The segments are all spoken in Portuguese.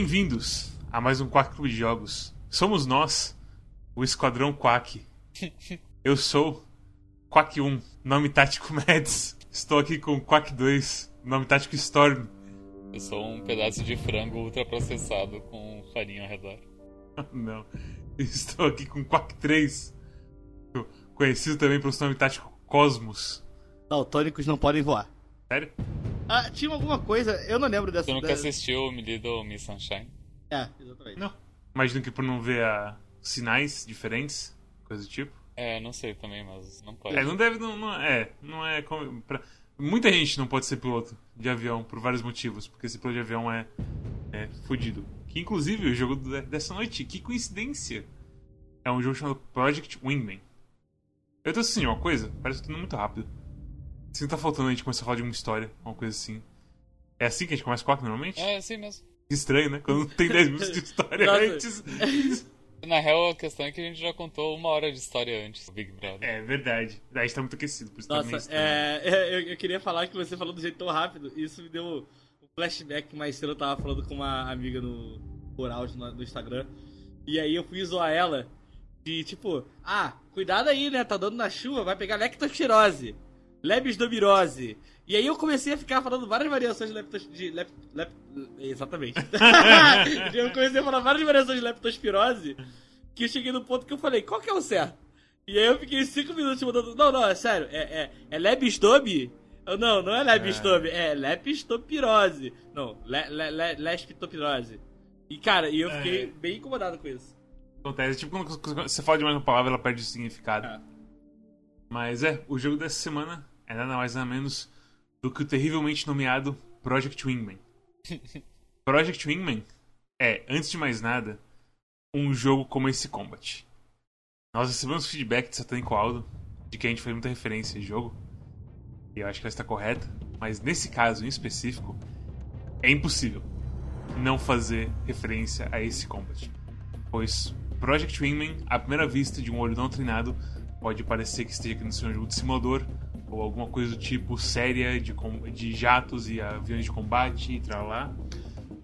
Bem-vindos a mais um Quack Clube de Jogos. Somos nós, o Esquadrão Quack. Eu sou Quack 1, nome tático Mads. Estou aqui com Quack 2, nome tático Storm. Eu sou um pedaço de frango ultraprocessado com farinha ao redor. Não. Estou aqui com Quack 3, conhecido também pelo seu nome tático Cosmos. Daltônicos não podem voar. Sério? Ah, tinha alguma coisa, eu não lembro dessa. Tu nunca da- assistiu o Me Little Miss Sunshine? É, exatamente. Não. Imagino que por não ver ah, sinais diferentes, coisa do tipo. É, não sei também, mas não pode. É, não deve. Não, não é. Não é. como- pra- muita gente não pode ser piloto de avião por vários motivos, porque esse piloto de avião é, é fudido. Que inclusive o jogo de- dessa noite, que coincidência! É um jogo chamado Project Wingman. Eu tô assistindo uma coisa, parece que tô indo muito rápido. Se não tá faltando a gente começar a falar de uma história, uma coisa assim. É assim que a gente começa o quatro normalmente? É, sim mesmo. Que estranho, né? Quando tem 10 minutos de história Nossa. antes. Na real, a questão é que a gente já contou uma hora de história antes do Big Brother. É verdade. A gente tá muito aquecido, por isso Nossa, é, é, eu, eu queria falar que você falou do jeito tão rápido, isso me deu um flashback mais cedo, eu tava falando com uma amiga no áudio no, no Instagram. E aí eu fui zoar ela de tipo, ah, cuidado aí, né? Tá dando na chuva, vai pegar leptospirose, leptospirose. E aí eu comecei a ficar falando várias variações de leptos... De lep, lep, exatamente. eu comecei a falar várias variações de leptospirose que eu cheguei no ponto que eu falei, qual que é o certo? E aí eu fiquei cinco minutos mandando. Não, não, é sério. É, é, é Não, não é Lebstobe, é, leptopirose. Não, le, le, le, leptopirose. E cara, e eu fiquei É. bem incomodado com isso. Acontece. Tipo, quando quando você fala demais uma palavra, ela perde o significado. É. Mas é, o jogo dessa semana é nada mais nada menos do que o terrivelmente nomeado Project Wingman. Project Wingman é, antes de mais nada, um jogo como esse Combat. Nós recebemos feedback de Satânico Aldo de que a gente fez muita referência a esse jogo. E eu acho que ela está correta. Mas nesse caso em específico, é impossível não fazer referência a esse Combat. Pois Project Wingman, à primeira vista de um olho não treinado, pode parecer que esteja ser um jogo de simulador ou alguma coisa do tipo séria de, de jatos e aviões de combate e lá.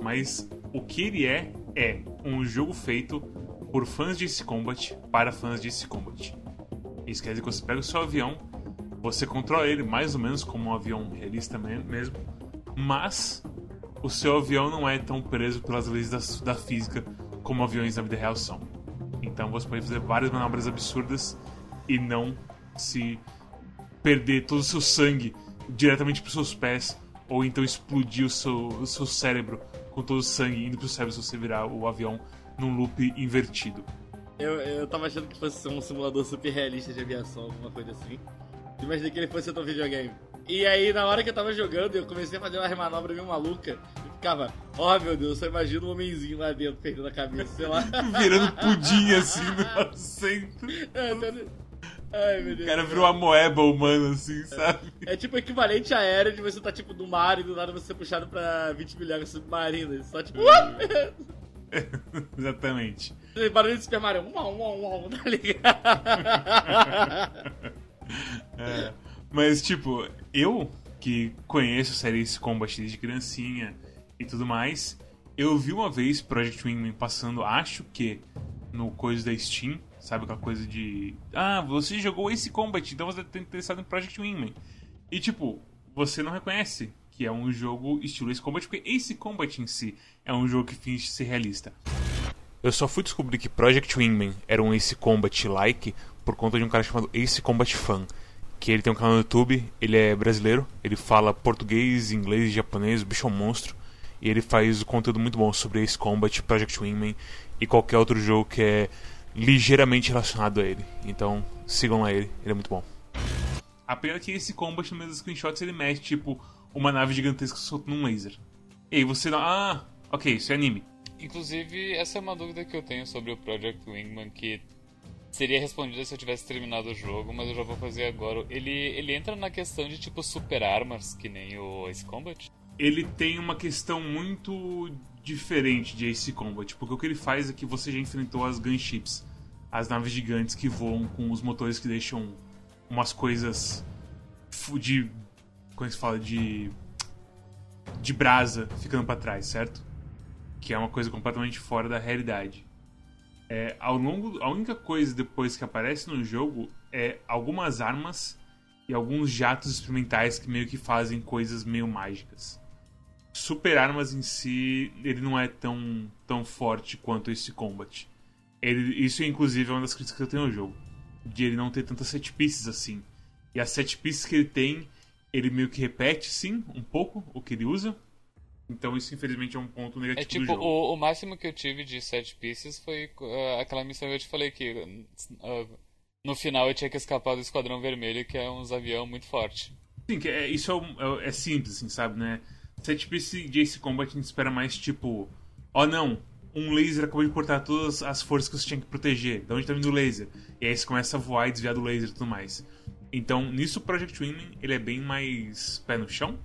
Mas o que ele é é um jogo feito por fãs de Ace Combat para fãs de Ace Combat. Isso quer dizer que você pega o seu avião, você controla ele mais ou menos como um avião realista me- mesmo, mas o seu avião não é tão preso pelas leis da, da física como aviões na vida real são. Então você pode fazer várias manobras absurdas e não se perder todo o seu sangue diretamente para os seus pés ou então explodir o seu, o seu cérebro com todo o sangue indo para o cérebro se você virar o avião num loop invertido. Eu, eu tava achando que fosse um simulador super realista de aviação, alguma coisa assim. Imaginei que ele fosse outro videogame. E aí, na hora que eu tava jogando, eu comecei a fazer uma manobra meio maluca. E ficava, ó meu Deus, eu só imagino um homenzinho lá dentro, perdendo a cabeça, sei lá. Virando pudim assim no assento. É, Ai, meu Deus. O cara virou uma moeba humana assim, sabe? É tipo o equivalente aéreo de você tá tipo no mar e do nada você é puxado pra 20 milhões submarinas. Só tipo. Exatamente. Barulho de Super Mario. Uau, uau, uau, tá ligado? É, mas, tipo, eu que conheço a série Ace Combat desde criancinha e tudo mais, eu vi uma vez Project Wingman passando, acho que no coisa da Steam, sabe aquela coisa de. Ah, você jogou Ace Combat, então você tá interessado em Project Wingman. E, tipo, você não reconhece que é um jogo estilo Ace Combat, porque Ace Combat em si é um jogo que finge ser realista. Eu só fui descobrir que Project Wingman era um Ace Combat like por conta de um cara chamado Ace Combat Fan. Que ele tem um canal no YouTube, ele é brasileiro, ele fala português, inglês japonês, o bicho é um monstro. E ele faz conteúdo muito bom sobre Ace Combat, Project Wingman e qualquer outro jogo que é ligeiramente relacionado a ele. Então sigam lá ele, ele é muito bom. A pena é que esse Combat no meio dos screenshots ele mexe tipo uma nave gigantesca soltando um laser. E aí você dá. Ah, ok, isso é anime. Inclusive, essa é uma dúvida que eu tenho sobre o Project Wingman que seria respondida se eu tivesse terminado o jogo, mas eu já vou fazer agora. Ele, ele entra na questão de tipo super armas, que nem o Ace Combat? ele tem uma questão muito diferente de Ace Combat, porque o que ele faz é que você já enfrentou as gunships, as naves gigantes que voam com os motores que deixam umas coisas de como é se fala de de brasa ficando pra trás, certo? que é uma coisa completamente fora da realidade. É, ao longo, a única coisa depois que aparece no jogo é algumas armas e alguns jatos experimentais que meio que fazem coisas meio mágicas. Super armas em si, ele não é tão, tão forte quanto esse combat. Ele, isso, inclusive, é uma das críticas que eu tenho no jogo. De ele não ter tantas set pieces assim. E as set pieces que ele tem, ele meio que repete, sim, um pouco o que ele usa. Então isso, infelizmente, é um ponto negativo É tipo, do jogo. o, o máximo que eu tive de set pieces foi uh, aquela missão que eu te falei que uh, no final eu tinha que escapar do Esquadrão Vermelho, que é uns avião muito forte. Sim, que é, isso é, é- é simples, assim, sabe, né? Set piece de Ace Combat a gente espera mais, tipo... Ó, não, um laser acabou de cortar todas as forças que você tinha que proteger. De onde tá vindo o laser? E aí você começa a voar e desviar do laser e tudo mais. Então, nisso o Project Wingman, ele é bem mais pé no chão.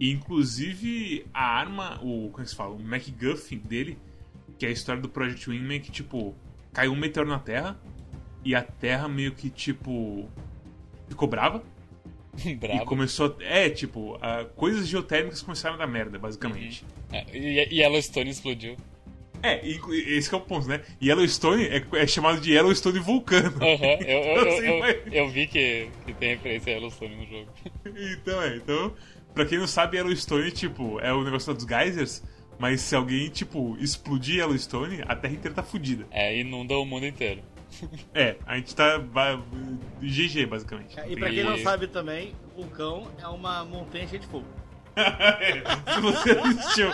E, inclusive, a arma, o... como é que se fala? O MacGuffin dele, que é a história do Project Wingman, que, tipo... Caiu um meteoro na Terra, e a Terra meio que, tipo... Ficou brava. E Brabo. começou. É, tipo, a- coisas geotérmicas começaram a dar merda, basicamente. É, e, e Yellowstone explodiu. É, inclu- esse é o ponto, né? Yellowstone é, é chamado de Yellowstone vulcano. Aham, eu, eu, eu, Assim, eu, mas- eu vi que, que tem referência a Yellowstone no jogo. então, é. Então, pra quem não sabe, Yellowstone, tipo, é o negócio dos geysers. Mas se alguém, tipo, explodir Yellowstone, a Terra inteira tá fudida. É, inunda o mundo inteiro. É, a gente tá. GG, basicamente. E pra quem não sabe também, vulcão é uma montanha cheia de fogo. Se você assistiu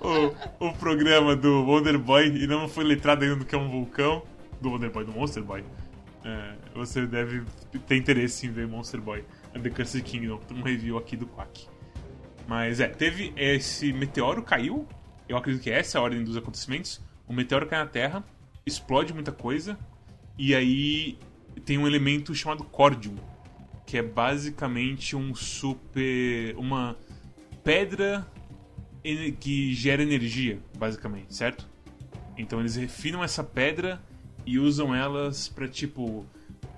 o, o, o programa do Wonder Boy e não foi letrado ainda no que é um vulcão, do Wonder Boy, do Monster Boy, é, você deve ter interesse em ver Monster Boy and the Cursed Kingdom. Um review aqui do Quack. Mas é, teve esse meteoro caiu. Eu acredito que essa é a ordem dos acontecimentos. O meteoro cai na Terra, explode muita coisa, e aí tem um elemento chamado Cordium, que é basicamente um super. uma pedra que gera energia, basicamente, certo? Então eles refinam essa pedra e usam elas pra tipo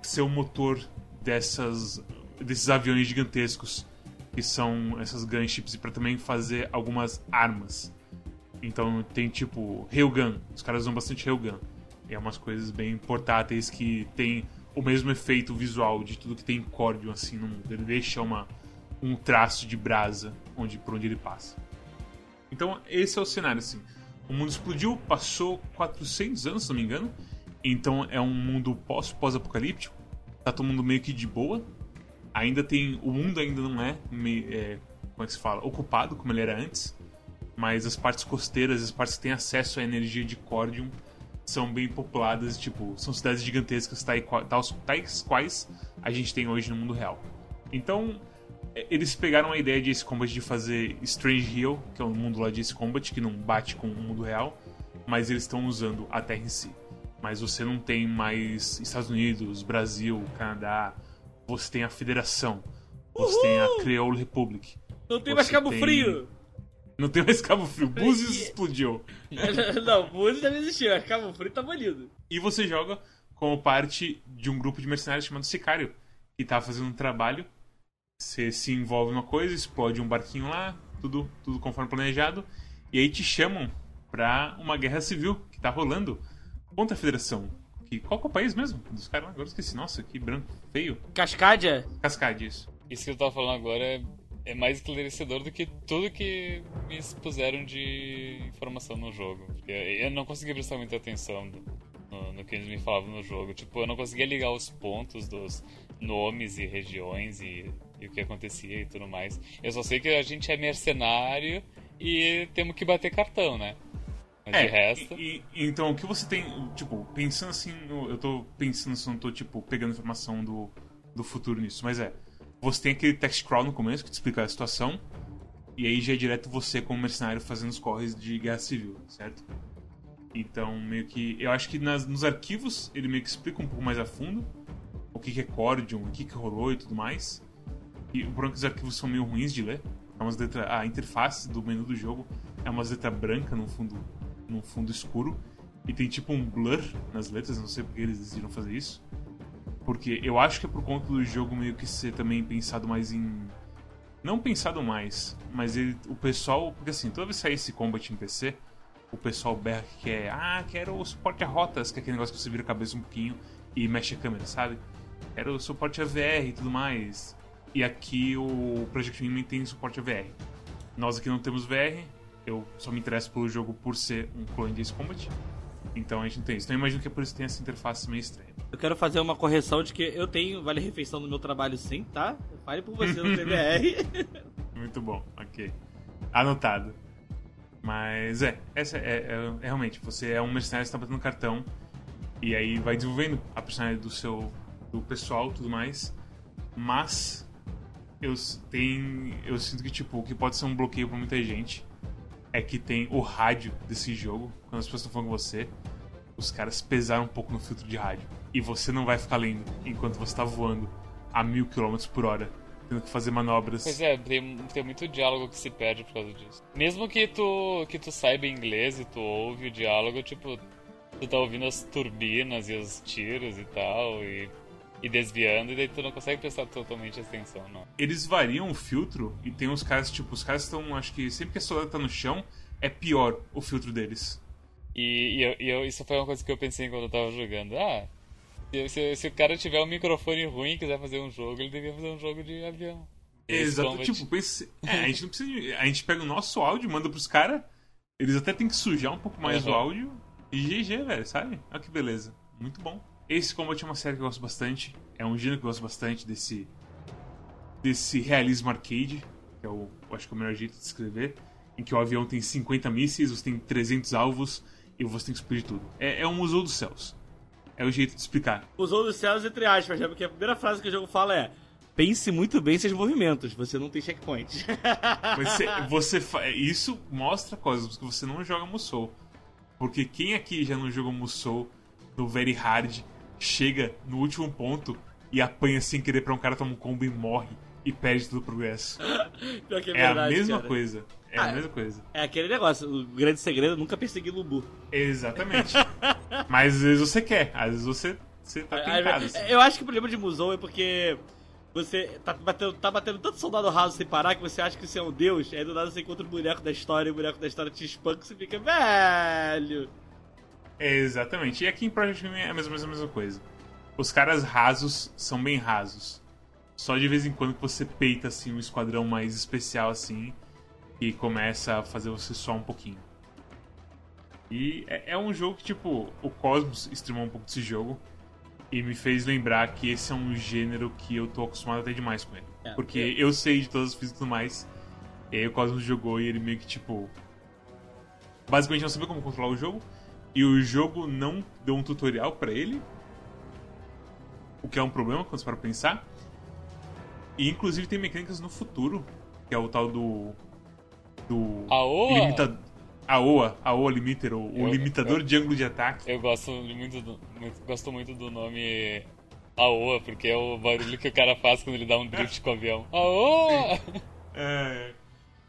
ser o motor dessas desses aviões gigantescos que são essas gunships e pra também fazer algumas armas. Então tem tipo Railgun, os caras usam bastante Railgun. É umas coisas bem portáteis que tem o mesmo efeito visual de tudo que tem Cordium assim no mundo. Ele deixa uma, um traço de brasa onde, por onde ele passa. Então esse é o cenário assim. O mundo explodiu, passou 400 anos, se não me engano. Então é um mundo pós- pós-apocalíptico. tá todo mundo meio que de boa. Ainda tem. O mundo ainda não é, me- é, como é que se fala? Ocupado como ele era antes. Mas as partes costeiras, as partes que têm acesso à energia de Cordium, são bem populadas. Tipo, são cidades gigantescas, tai- tais, tais quais a gente tem hoje no mundo real. Então, é, eles pegaram a ideia de Ace Combat de fazer Strange Hill, que é um mundo lá de Ace Combat, que não bate com o mundo real, mas eles estão usando a Terra em si. Mas você não tem mais Estados Unidos, Brasil, Canadá, você tem a Federação, você tem a Creole Republic. Não tem mais Cabo tem- Frio! Não tem mais Cabo Frio, Búzios explodiu. não, Búzios deve existir, mas Cabo Frio tá banido. E você joga como parte de um grupo de mercenários chamado Sicário, que tá fazendo um trabalho. Você se envolve numa coisa, explode um barquinho lá, tudo, tudo conforme planejado, e aí te chamam pra uma guerra civil que tá rolando contra a Federação. Que, qual que é o país mesmo? Dos caras lá, agora eu esqueci. Nossa, que branco feio. Cascadia? Cascade, isso. Isso que eu tava falando agora é, é mais esclarecedor do que tudo que me expuseram de informação no jogo. Porque eu não consegui prestar muita atenção no, no- que eles me falavam no jogo. Tipo, eu não conseguia ligar os pontos dos nomes e regiões e, e o que acontecia e tudo mais. Eu só sei que a gente é mercenário e temos que bater cartão, né? Mas de resto. e- e- então, o que você tem, tipo, pensando assim, eu tô pensando se não tô, tipo, pegando informação do, do futuro nisso, mas é, você tem aquele text crawl no começo que te explica a situação, e aí já é direto você como mercenário fazendo os corres de guerra civil, certo? Então, meio que, eu acho que nas, nos arquivos ele meio que explica um pouco mais a fundo o que, que é Cordium, o que, que rolou e tudo mais. E o problema é que os arquivos são meio ruins de ler. É umas letras, a interface do menu do jogo é uma letra branca no fundo, no fundo escuro. E tem tipo um blur nas letras, não sei porque eles decidiram fazer isso. Porque eu acho que é por conta do jogo meio que ser também pensado mais em. Não pensado mais, mas ele, o pessoal. Porque assim, toda vez que sair esse combat em PC, o pessoal berra que é, ah, quero o suporte a rotas, que é aquele negócio que você vira a cabeça um pouquinho e mexe a câmera, sabe? Quero o suporte a VR e tudo mais. E aqui o Project Wingman tem suporte a VR. Nós aqui não temos VR, eu só me interesso pelo jogo por ser um clone de Ace Combat. Então a gente não tem isso. Então eu imagino que é por isso que tem essa interface meio estranha. Eu quero fazer uma correção de que eu tenho Vale Refeição no meu trabalho sim, tá? Fale por você no TBR. Muito bom, ok. Anotado. Mas é, essa é, é, é, realmente, você é um mercenário que está batendo cartão e aí vai desenvolvendo a personalidade do seu do pessoal tudo mais. Mas eu, tem, eu sinto que tipo, o que pode ser um bloqueio para muita gente é que tem o rádio desse jogo, quando as pessoas estão falando com você, os caras pesaram um pouco no filtro de rádio. E você não vai ficar lendo enquanto você está voando a mil quilômetros por hora tendo que fazer manobras. Pois é, tem, tem muito diálogo que se perde por causa disso. Mesmo que tu, que tu saiba inglês e tu ouve o diálogo, tipo, tu tá ouvindo as turbinas e os tiros e tal, e, e desviando, e daí tu não consegue prestar totalmente atenção, não. Eles variam o filtro, e tem uns caras, tipo, os caras estão, acho que sempre que a soldado tá no chão, é pior o filtro deles. E, e, eu, e eu, isso foi uma coisa que eu pensei quando eu tava jogando. Ah, se, se, o cara tiver um microfone ruim e quiser fazer um jogo, ele devia fazer um jogo de avião. Exato, tipo, pense, é, a gente não precisa. De, a gente pega o nosso áudio, manda pros caras, eles até tem que sujar um pouco mais uhum. o áudio e GG, velho, sabe? Olha que beleza. Muito bom. Esse Combat é uma série que eu gosto bastante. É um gênero que eu gosto bastante desse. desse realismo arcade, que é o. acho que é o melhor jeito de descrever. Em que o avião tem 50 mísseis, você tem 300 alvos e você tem que explodir tudo. É, é um museu dos céus. É o jeito de explicar. Usou dos céus entre aspas, né? Porque a primeira frase que o jogo fala é pense muito bem seus movimentos, você não tem checkpoint. Você, você fa... Isso mostra coisas, porque você não joga Musou. Porque quem aqui já não jogou Musou no Very Hard chega no último ponto e apanha sem querer pra um cara tomar um combo e morre e perde todo o progresso. é, é verdade, a mesma cara. coisa. É ah, a mesma coisa. É aquele negócio, o grande segredo é nunca perseguir Lubu. Exatamente. Mas às vezes você quer, às vezes você, você tá tentado. Assim. Eu acho que o problema de Musou é porque você tá batendo, tá batendo tanto soldado raso sem parar que você acha que você é um deus, aí do nada você encontra o boneco da história e o boneco da história te espanca e você fica, velho. Exatamente. E aqui em Project Mime é a mesma, a mesma coisa. Os caras rasos são bem rasos. Só de vez em quando que você peita assim um esquadrão mais especial assim que começa a fazer você suar um pouquinho. E é, é, um jogo que, tipo, o Cosmos streamou um pouco desse jogo e me fez lembrar que esse é um gênero que eu tô acostumado até demais com ele. É, porque é. eu sei de todas as físicas e tudo mais, e aí o Cosmos jogou e ele meio que, tipo. Basicamente não sabia como controlar o jogo, e o jogo não deu um tutorial para ele, o que é um problema quando você para pensar. E inclusive tem mecânicas no futuro, que é o tal do do Aoa? Limita... Aoa, Aoa Limiter, o, eu, limitador eu, de ângulo de ataque. Eu gosto muito, do, muito, gosto muito do nome Aoa, porque é o barulho que o cara faz quando ele dá um drift com o avião. Aoa! É,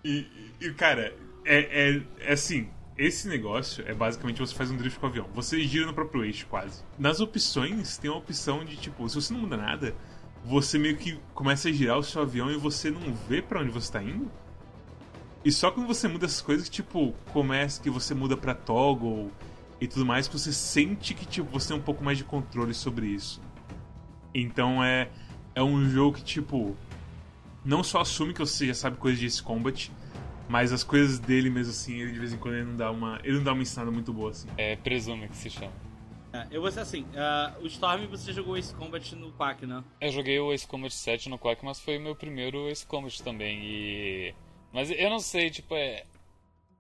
e, e, cara, é, é, é assim, esse negócio é basicamente você faz um drift com o avião. Você gira no próprio eixo, quase. Nas opções, tem uma opção de, tipo, se você não muda nada, você meio que começa a girar o seu avião e você não vê para onde você tá indo. E só quando você muda essas coisas, tipo, começa que você muda pra toggle e tudo mais, que você sente que tipo, você tem um pouco mais de controle sobre isso. Então é, é um jogo que, tipo, não só assume que você já sabe coisas de Ace Combat, mas as coisas dele mesmo assim, ele de vez em quando ele não dá uma, ele não dá uma ensinada muito boa assim. É, presume que se chama. É, eu vou ser assim, uh, o Storm você jogou Ace Combat no Quack, né? Eu joguei o Ace Combat 7 no Quack, mas foi o meu primeiro Ace Combat também e mas eu não sei, tipo, é.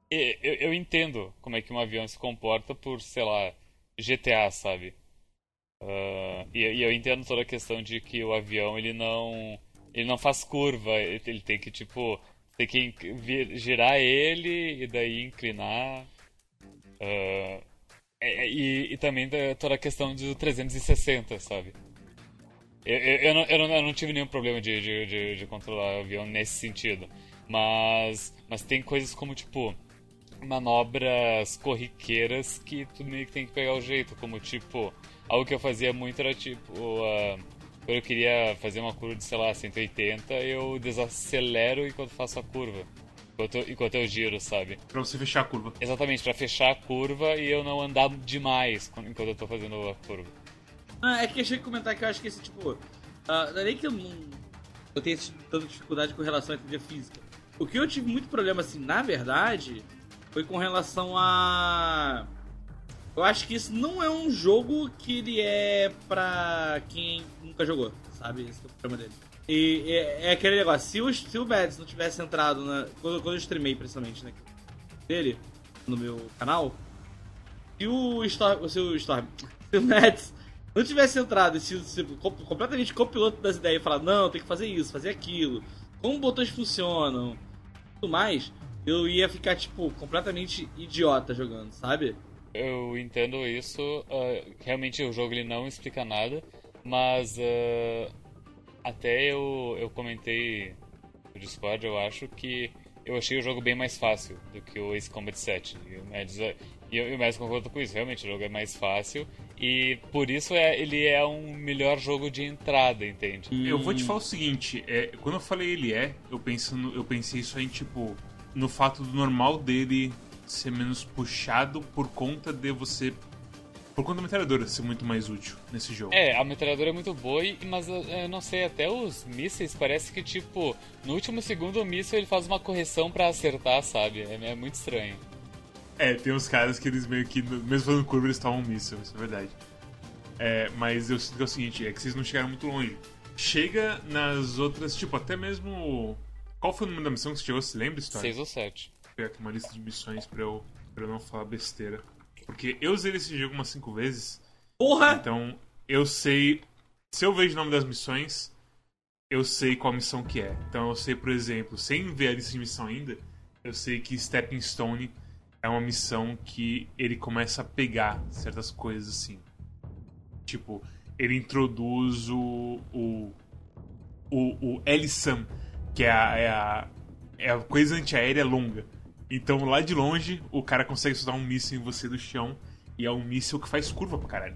Eu, eu entendo como é que um avião se comporta por, sei lá, GTA, sabe? Uh, e, e, eu entendo toda a questão de que o avião ele não ele não faz curva, ele, tem que tipo tem que vir, girar ele e daí inclinar. Uh, e, e, também toda a questão do 360, sabe? Eu, eu, eu, não, eu, não, eu não tive nenhum problema de, de, de, de controlar o avião nesse sentido. Mas, mas tem coisas como, tipo, manobras corriqueiras que tu meio que tem que pegar o jeito. Como, tipo, algo que eu fazia muito era, tipo, uh, quando eu queria fazer uma curva de, sei lá, 180, eu desacelero enquanto faço a curva. Enquanto, enquanto eu giro, sabe? Pra você fechar a curva. Exatamente, pra fechar a curva e eu não andar demais enquanto eu tô fazendo a curva. Ah, é que eu achei que comentar que eu acho que esse tipo. ah, não é nem que eu não. Eu tenho tanta dificuldade com relação à trilha física. O que eu tive muito problema, assim, na verdade, foi com relação a. Eu acho que isso não é um jogo que ele é pra quem nunca jogou, sabe? Esse é o problema dele. E é, aquele negócio, se o, se o Mads não tivesse entrado na. Quando, quando eu streamei, principalmente, né? Dele, no meu canal, se o Storm. Se o Storm. Se o Mads não tivesse entrado e sido, sido com- completamente copiloto das ideias e falado, não, tem que fazer isso, fazer aquilo, como botões funcionam, tudo mais, eu ia ficar, tipo, completamente idiota jogando, sabe? Eu entendo isso. ah, realmente o jogo ele não explica nada, mas ah, até eu, eu comentei no Discord, eu acho que eu achei o jogo bem mais fácil do que o Ace Combat 7. E o Mads, e eu- e o Mads concorda com isso, realmente o jogo é mais fácil e por isso é, ele é um melhor jogo de entrada, entende? Eu vou te falar o seguinte, é, quando eu falei ele é, eu, penso no- eu pensei isso aí, tipo, no fato do normal dele ser menos puxado por conta de você. Por conta da metralhadora ser muito mais útil nesse jogo. É, a metralhadora é muito boa, mas eu, eu não sei, até os mísseis parece que, tipo, no último segundo o míssil ele faz uma correção pra acertar, sabe? É, é muito estranho. É, tem uns caras que eles meio que, mesmo fazendo curva, eles tomam um míssil, isso é verdade. É, mas eu sinto que é o seguinte, é que vocês não chegaram muito longe. Chega nas outras, tipo, até mesmo. Qual foi o número da missão que você chegou? Você lembra, história? 6 ou 7. Vou pegar aqui uma lista de missões pra eu, pra eu não falar besteira. Porque eu usei esse jogo umas 5 vezes, Porra! então eu sei. Se eu vejo o nome das missões, eu sei qual missão que é. Então eu sei, por exemplo, sem ver a lista de missão ainda, eu sei que Stepping Stone é uma missão que ele começa a pegar certas coisas assim. Tipo, ele introduz o. o. o, o L-SAM, que é a, é a, é a coisa antiaérea longa. Então lá de longe o cara consegue soltar um míssil em você do chão e é um míssil que faz curva pra caralho.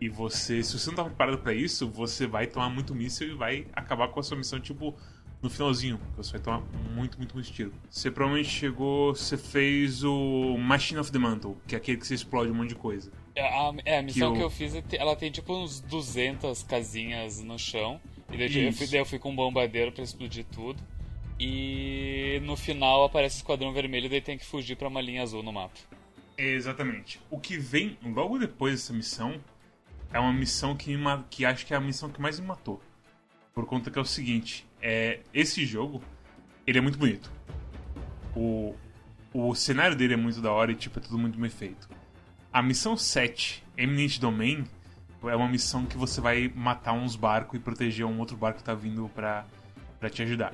E você, se você não tá preparado pra isso, você vai tomar muito míssil e vai acabar com a sua missão, tipo, no finalzinho. Você vai tomar muito, muito, muito tiro. Você provavelmente chegou, você fez o Machine of the Mantle, que é aquele que você explode um monte de coisa. É, A, é, a missão Que que o- eu fiz, é ela tem tipo uns 200 casinhas no chão. E daí eu fui, daí eu fui com um bombardeiro pra explodir tudo. E no final aparece o esquadrão vermelho e daí tem que fugir pra uma linha azul no mapa. Exatamente. O que vem logo depois dessa missão é uma missão que, me que acho que é a missão que mais me matou. Por conta que é o seguinte, é esse jogo, ele é muito bonito. O, o cenário dele é muito da hora e tipo, é tudo muito bem feito. A missão 7, Eminent Domain, é uma missão que você vai matar uns barcos e proteger um outro barco que tá vindo pra, pra te ajudar.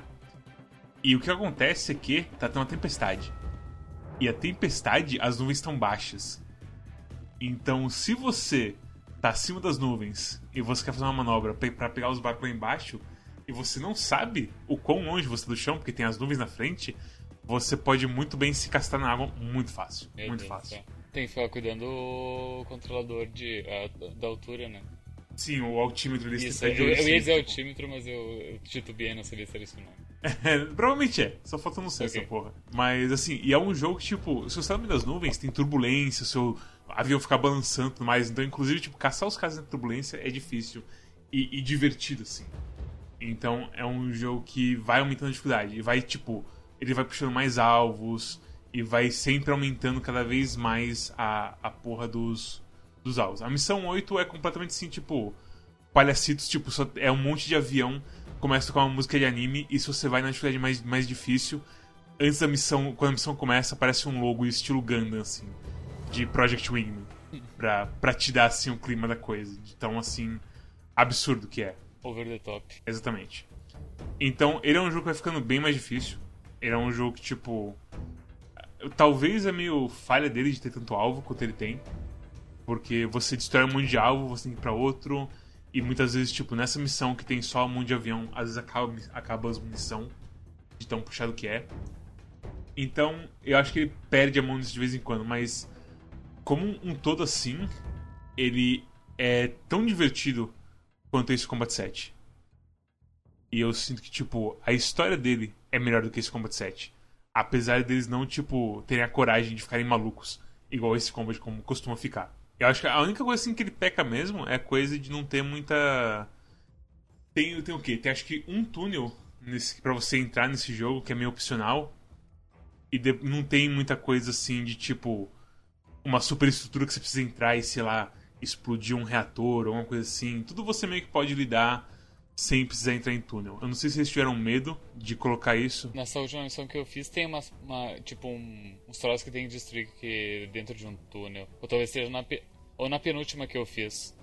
E o que acontece é que tá tendo uma tempestade. E a tempestade, as nuvens estão baixas. Então, se você tá acima das nuvens e você quer fazer uma manobra pra pegar os barcos lá embaixo e você não sabe o quão longe você tá do chão, porque tem as nuvens na frente, você pode muito bem se castar na água muito fácil. Meu muito do fácil. Tem que ficar cuidando do controlador de, ah, da- altura, né? Sim, o altímetro dele Isso, eu, eu olho ia dizer altímetro, mas eu, eu titubeei, não sabia se era isso não. É, provavelmente é, só falta não ser Ok. essa porra. Mas assim, e é um jogo que, tipo, se você tá no meio das nuvens, tem turbulência, o seu avião fica balançando e tudo mais. Então, inclusive, tipo, caçar os caras na turbulência é difícil e, e divertido, assim. Então é um jogo que vai aumentando a dificuldade. E vai, tipo, ele vai puxando mais alvos e vai sempre aumentando cada vez mais a, a porra dos, dos alvos. A missão 8 é completamente assim, tipo, palhacitos, tipo, só é um monte de avião, começa a tocar uma música de anime, e se você vai na dificuldade mais, mais difícil, antes da missão, quando a missão começa, aparece um logo estilo Gundam, assim, de Project Wingman, pra, pra te dar, assim, o clima da coisa, de tão, assim, absurdo que é. Over the top. Exatamente. Então, ele é um jogo que vai ficando bem mais difícil. Ele é um jogo que, tipo. Talvez é meio falha dele de ter tanto alvo quanto ele tem. Porque você destrói um monte de alvo, você tem que ir pra outro. E muitas vezes, tipo, nessa missão que tem só um monte de avião, às vezes acaba, acaba as munição de tão puxado que é. Então, eu acho que ele perde a mão de vez em quando, mas como um todo assim, ele é tão divertido quanto esse Combat 7. E eu sinto que, tipo, a história dele é melhor do que esse Combat 7. Apesar deles não, tipo, terem a coragem de ficarem malucos, igual esse combat como costuma ficar. Eu acho que a única coisa assim que ele peca mesmo é coisa de não ter muita. Tem, tem o quê? Tem acho que um túnel nesse, pra você entrar nesse jogo que é meio opcional. E de, não tem muita coisa assim de tipo. Uma superestrutura que você precisa entrar e, sei lá, explodir um reator ou alguma coisa assim. Tudo você meio que pode lidar sem precisar entrar em túnel. Eu não sei se eles tiveram medo de colocar isso. Nessa última missão que eu fiz tem uma, uma tipo um, uns troços que tem que destruir que dentro de um túnel. Ou talvez seja na ou na penúltima que eu fiz.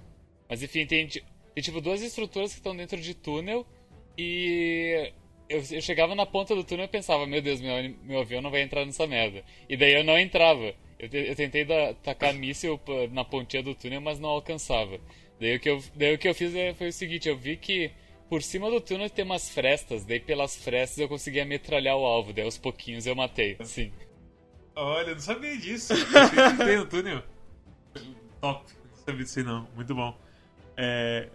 Mas enfim, tem, tem tipo duas estruturas que estão dentro de túnel e eu, eu, chegava na ponta do túnel e pensava, meu Deus, meu, meu avião não vai entrar nessa merda. E daí eu não entrava. Eu, eu tentei dar, tacar míssil na pontinha do túnel, mas não alcançava. Daí o que eu, daí o que eu fiz é, foi o seguinte, eu vi que por cima do túnel tem umas frestas, daí pelas frestas eu conseguia metralhar o alvo, daí aos pouquinhos eu matei, assim. Olha, eu não sabia disso. Eu tem no túnel. Top. Não sabia disso não. Muito bom. É...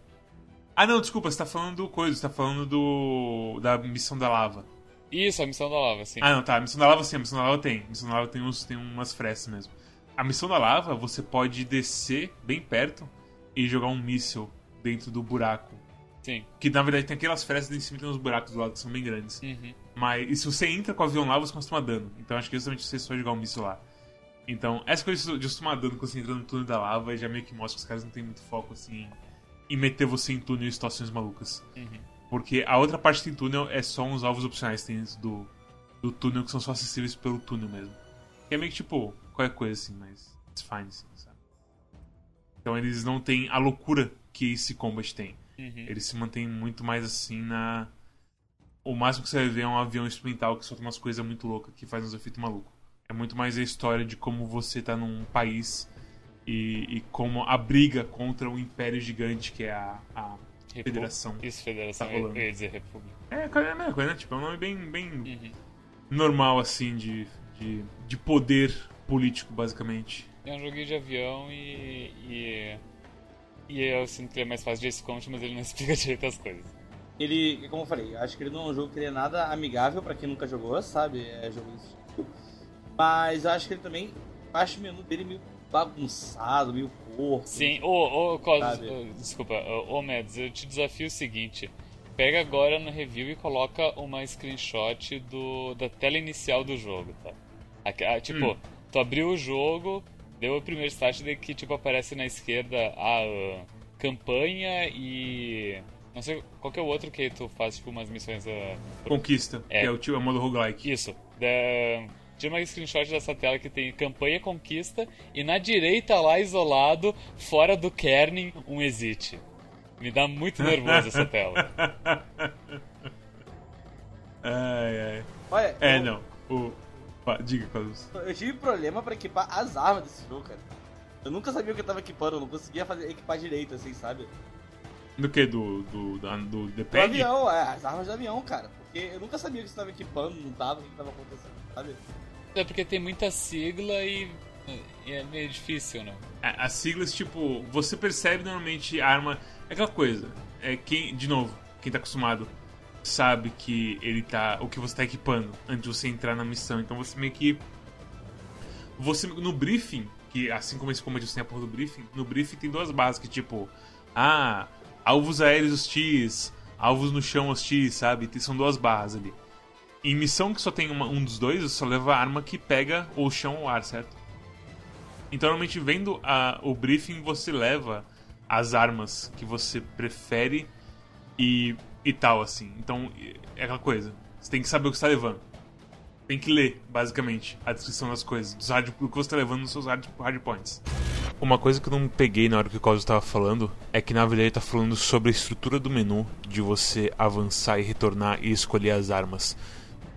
Ah não, desculpa, você tá falando do coisa, você tá falando do. da missão da lava. Isso, a missão da lava, sim. Ah não, tá. A missão da lava sim, a missão da lava tem. A missão da lava tem, uns, tem umas frestas mesmo. A missão da lava, você pode descer bem perto e jogar um míssil dentro do buraco Sim. Que na verdade tem aquelas frestas em cima e tem uns buracos do lado que são bem grandes. Uhum. Mas e se você entra com o avião lá, você costuma dano. Então acho que justamente você só jogar um míssil lá. Então, essa coisa de costuma dano quando você entra no túnel da lava já meio que mostra que os caras não têm muito foco assim em meter você em túnel em situações malucas. Uhum. Porque a outra parte tem túnel é só uns alvos opcionais tem do, do túnel que são só acessíveis pelo túnel mesmo. Que é meio que tipo, qualquer coisa assim, mas it's fine, assim, sabe? Então eles não têm a loucura que esse combat tem. Uhum. Ele se mantém muito mais assim na. O máximo que você vai ver é um avião experimental que solta umas coisas muito loucas, que faz uns efeitos malucos. É muito mais a história de como você tá num país e, e como a briga contra o império gigante que é a, a Repu... Federação. Isso, Federação. Tá rolando. eu ia dizer República. É, é a mesma coisa, né? Tipo, é um nome bem, bem Uhum. normal, assim, de, de, de poder político, basicamente. É um joguinho de avião e. e... E eu sinto que ele é mais fácil de Combat, mas ele não explica direito as coisas. Ele, como eu falei, acho que ele não é um jogo que ele é nada amigável pra quem nunca jogou, sabe? É jogo desse tipo. Mas eu acho que ele também. Acho o menu dele meio bagunçado, meio porco. Sim, ô, ô, Cos, Sabe? ô, desculpa, ô, Mads, eu te desafio o seguinte. Pega agora no review e coloca uma screenshot do, da tela inicial do jogo, tá? Ah, tipo, Hum. tu abriu o jogo, deu o primeiro start daí que tipo aparece na esquerda a ah, campanha e. Não sei qual que é o outro que tu faz, tipo, umas missões. por- Conquista, É. que é o tipo é o modo roguelike. Isso. Da... Tira uma screenshot dessa tela que tem campanha conquista e na direita lá isolado, fora do kerning, um exit. Me dá muito nervoso essa tela. ai, ai. Olha, É, eu, não. O... Diga, Carlos. eu tive problema pra equipar as armas desse jogo, cara. Eu nunca sabia o que eu tava equipando, eu não conseguia fazer, equipar direito, assim, sabe? Do que? Do, do, da- do Do avião, é, as armas do avião, cara. Porque eu nunca sabia o que você tava equipando, não tava, o que tava acontecendo, sabe? É porque tem muita sigla e, e é meio difícil, né? A- As siglas, tipo, você percebe normalmente a arma. É aquela coisa. É quem, de novo, quem tá acostumado sabe que ele tá. o que você tá equipando antes de você entrar na missão. Então você meio que. Você no briefing, que assim como esse comando tem a porra do briefing, no briefing tem duas bases que tipo. Ah, alvos aéreos X, alvos no chão X, sabe? São duas barras ali. Em missão que só tem uma- um dos dois, você só leva a arma que pega ou chão ou ar, certo? Então, normalmente, vendo a- o briefing, você leva as armas que você prefere e, e tal, assim. Então, é aquela coisa. Você tem que saber o que você tá levando. Tem que ler, basicamente, a descrição das coisas, dos do que você tá levando nos seus hard, hard points. Uma coisa que eu não peguei na hora que o Cosmo estava falando é que na verdade ele tá falando sobre a estrutura do menu, de você avançar e retornar e escolher as armas.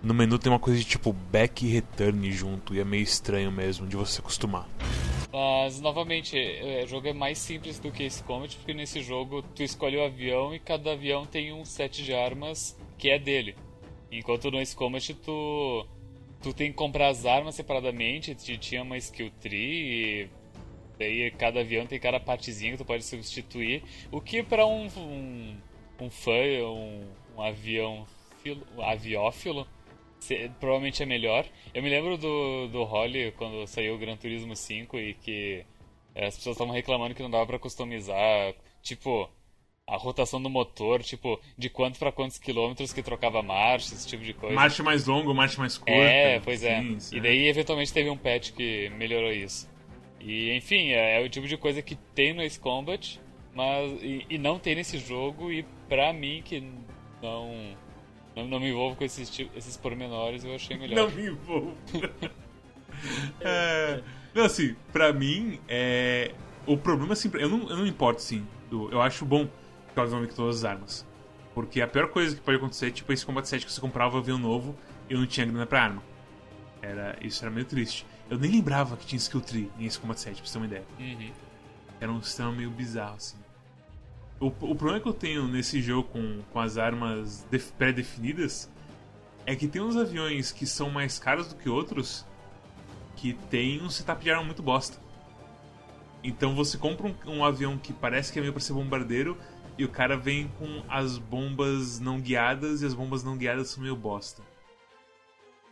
No menu tem uma coisa de tipo back e return junto, e é meio estranho mesmo de você acostumar. Mas, novamente, é, o jogo é mais simples do que esse Combat, porque nesse jogo tu escolhe o avião e cada avião tem um set de armas que é dele. Enquanto no Ace Combat tu, tu tem que comprar as armas separadamente, te- tinha uma skill tree, e daí cada avião tem cada partezinha que tu pode substituir. O que para um, um, um fã, um, um avião filo- aviófilo, provavelmente é melhor. Eu me lembro do, do Holly quando saiu o Gran Turismo 5 e que é, as pessoas estavam reclamando que não dava para customizar, tipo, a rotação do motor, tipo, de quanto para quantos quilômetros que trocava marcha, esse tipo de coisa. Marcha mais longa, marcha mais curta. É, pois é. Sim, E daí, eventualmente, teve um patch que melhorou isso. E, enfim, é, é, o tipo de coisa que tem no Ace Combat, mas, e, e não tem nesse jogo, e pra mim, que não, não, não me envolvo com esses, esses pormenores, eu achei melhor. Não me envolvo. é, não, assim, pra mim, é, o problema, assim, eu não, eu não importo, sim. Eu acho bom que elas vão todas as armas. Porque a pior coisa que pode acontecer é tipo esse Combat 7 que você comprava o avião novo e eu não tinha grana pra arma. Era, isso era meio triste. Eu nem lembrava que tinha skill tree nesse Combat 7, pra você ter uma ideia. Uhum. Era um sistema meio bizarro, assim. O, o problema que eu tenho nesse jogo com, com as armas pré-definidas é que tem uns aviões que são mais caros do que outros que tem um setup de arma muito bosta. Então você compra um, um avião que parece que é meio pra ser bombardeiro e o cara vem com as bombas não guiadas e as bombas não guiadas são meio bosta.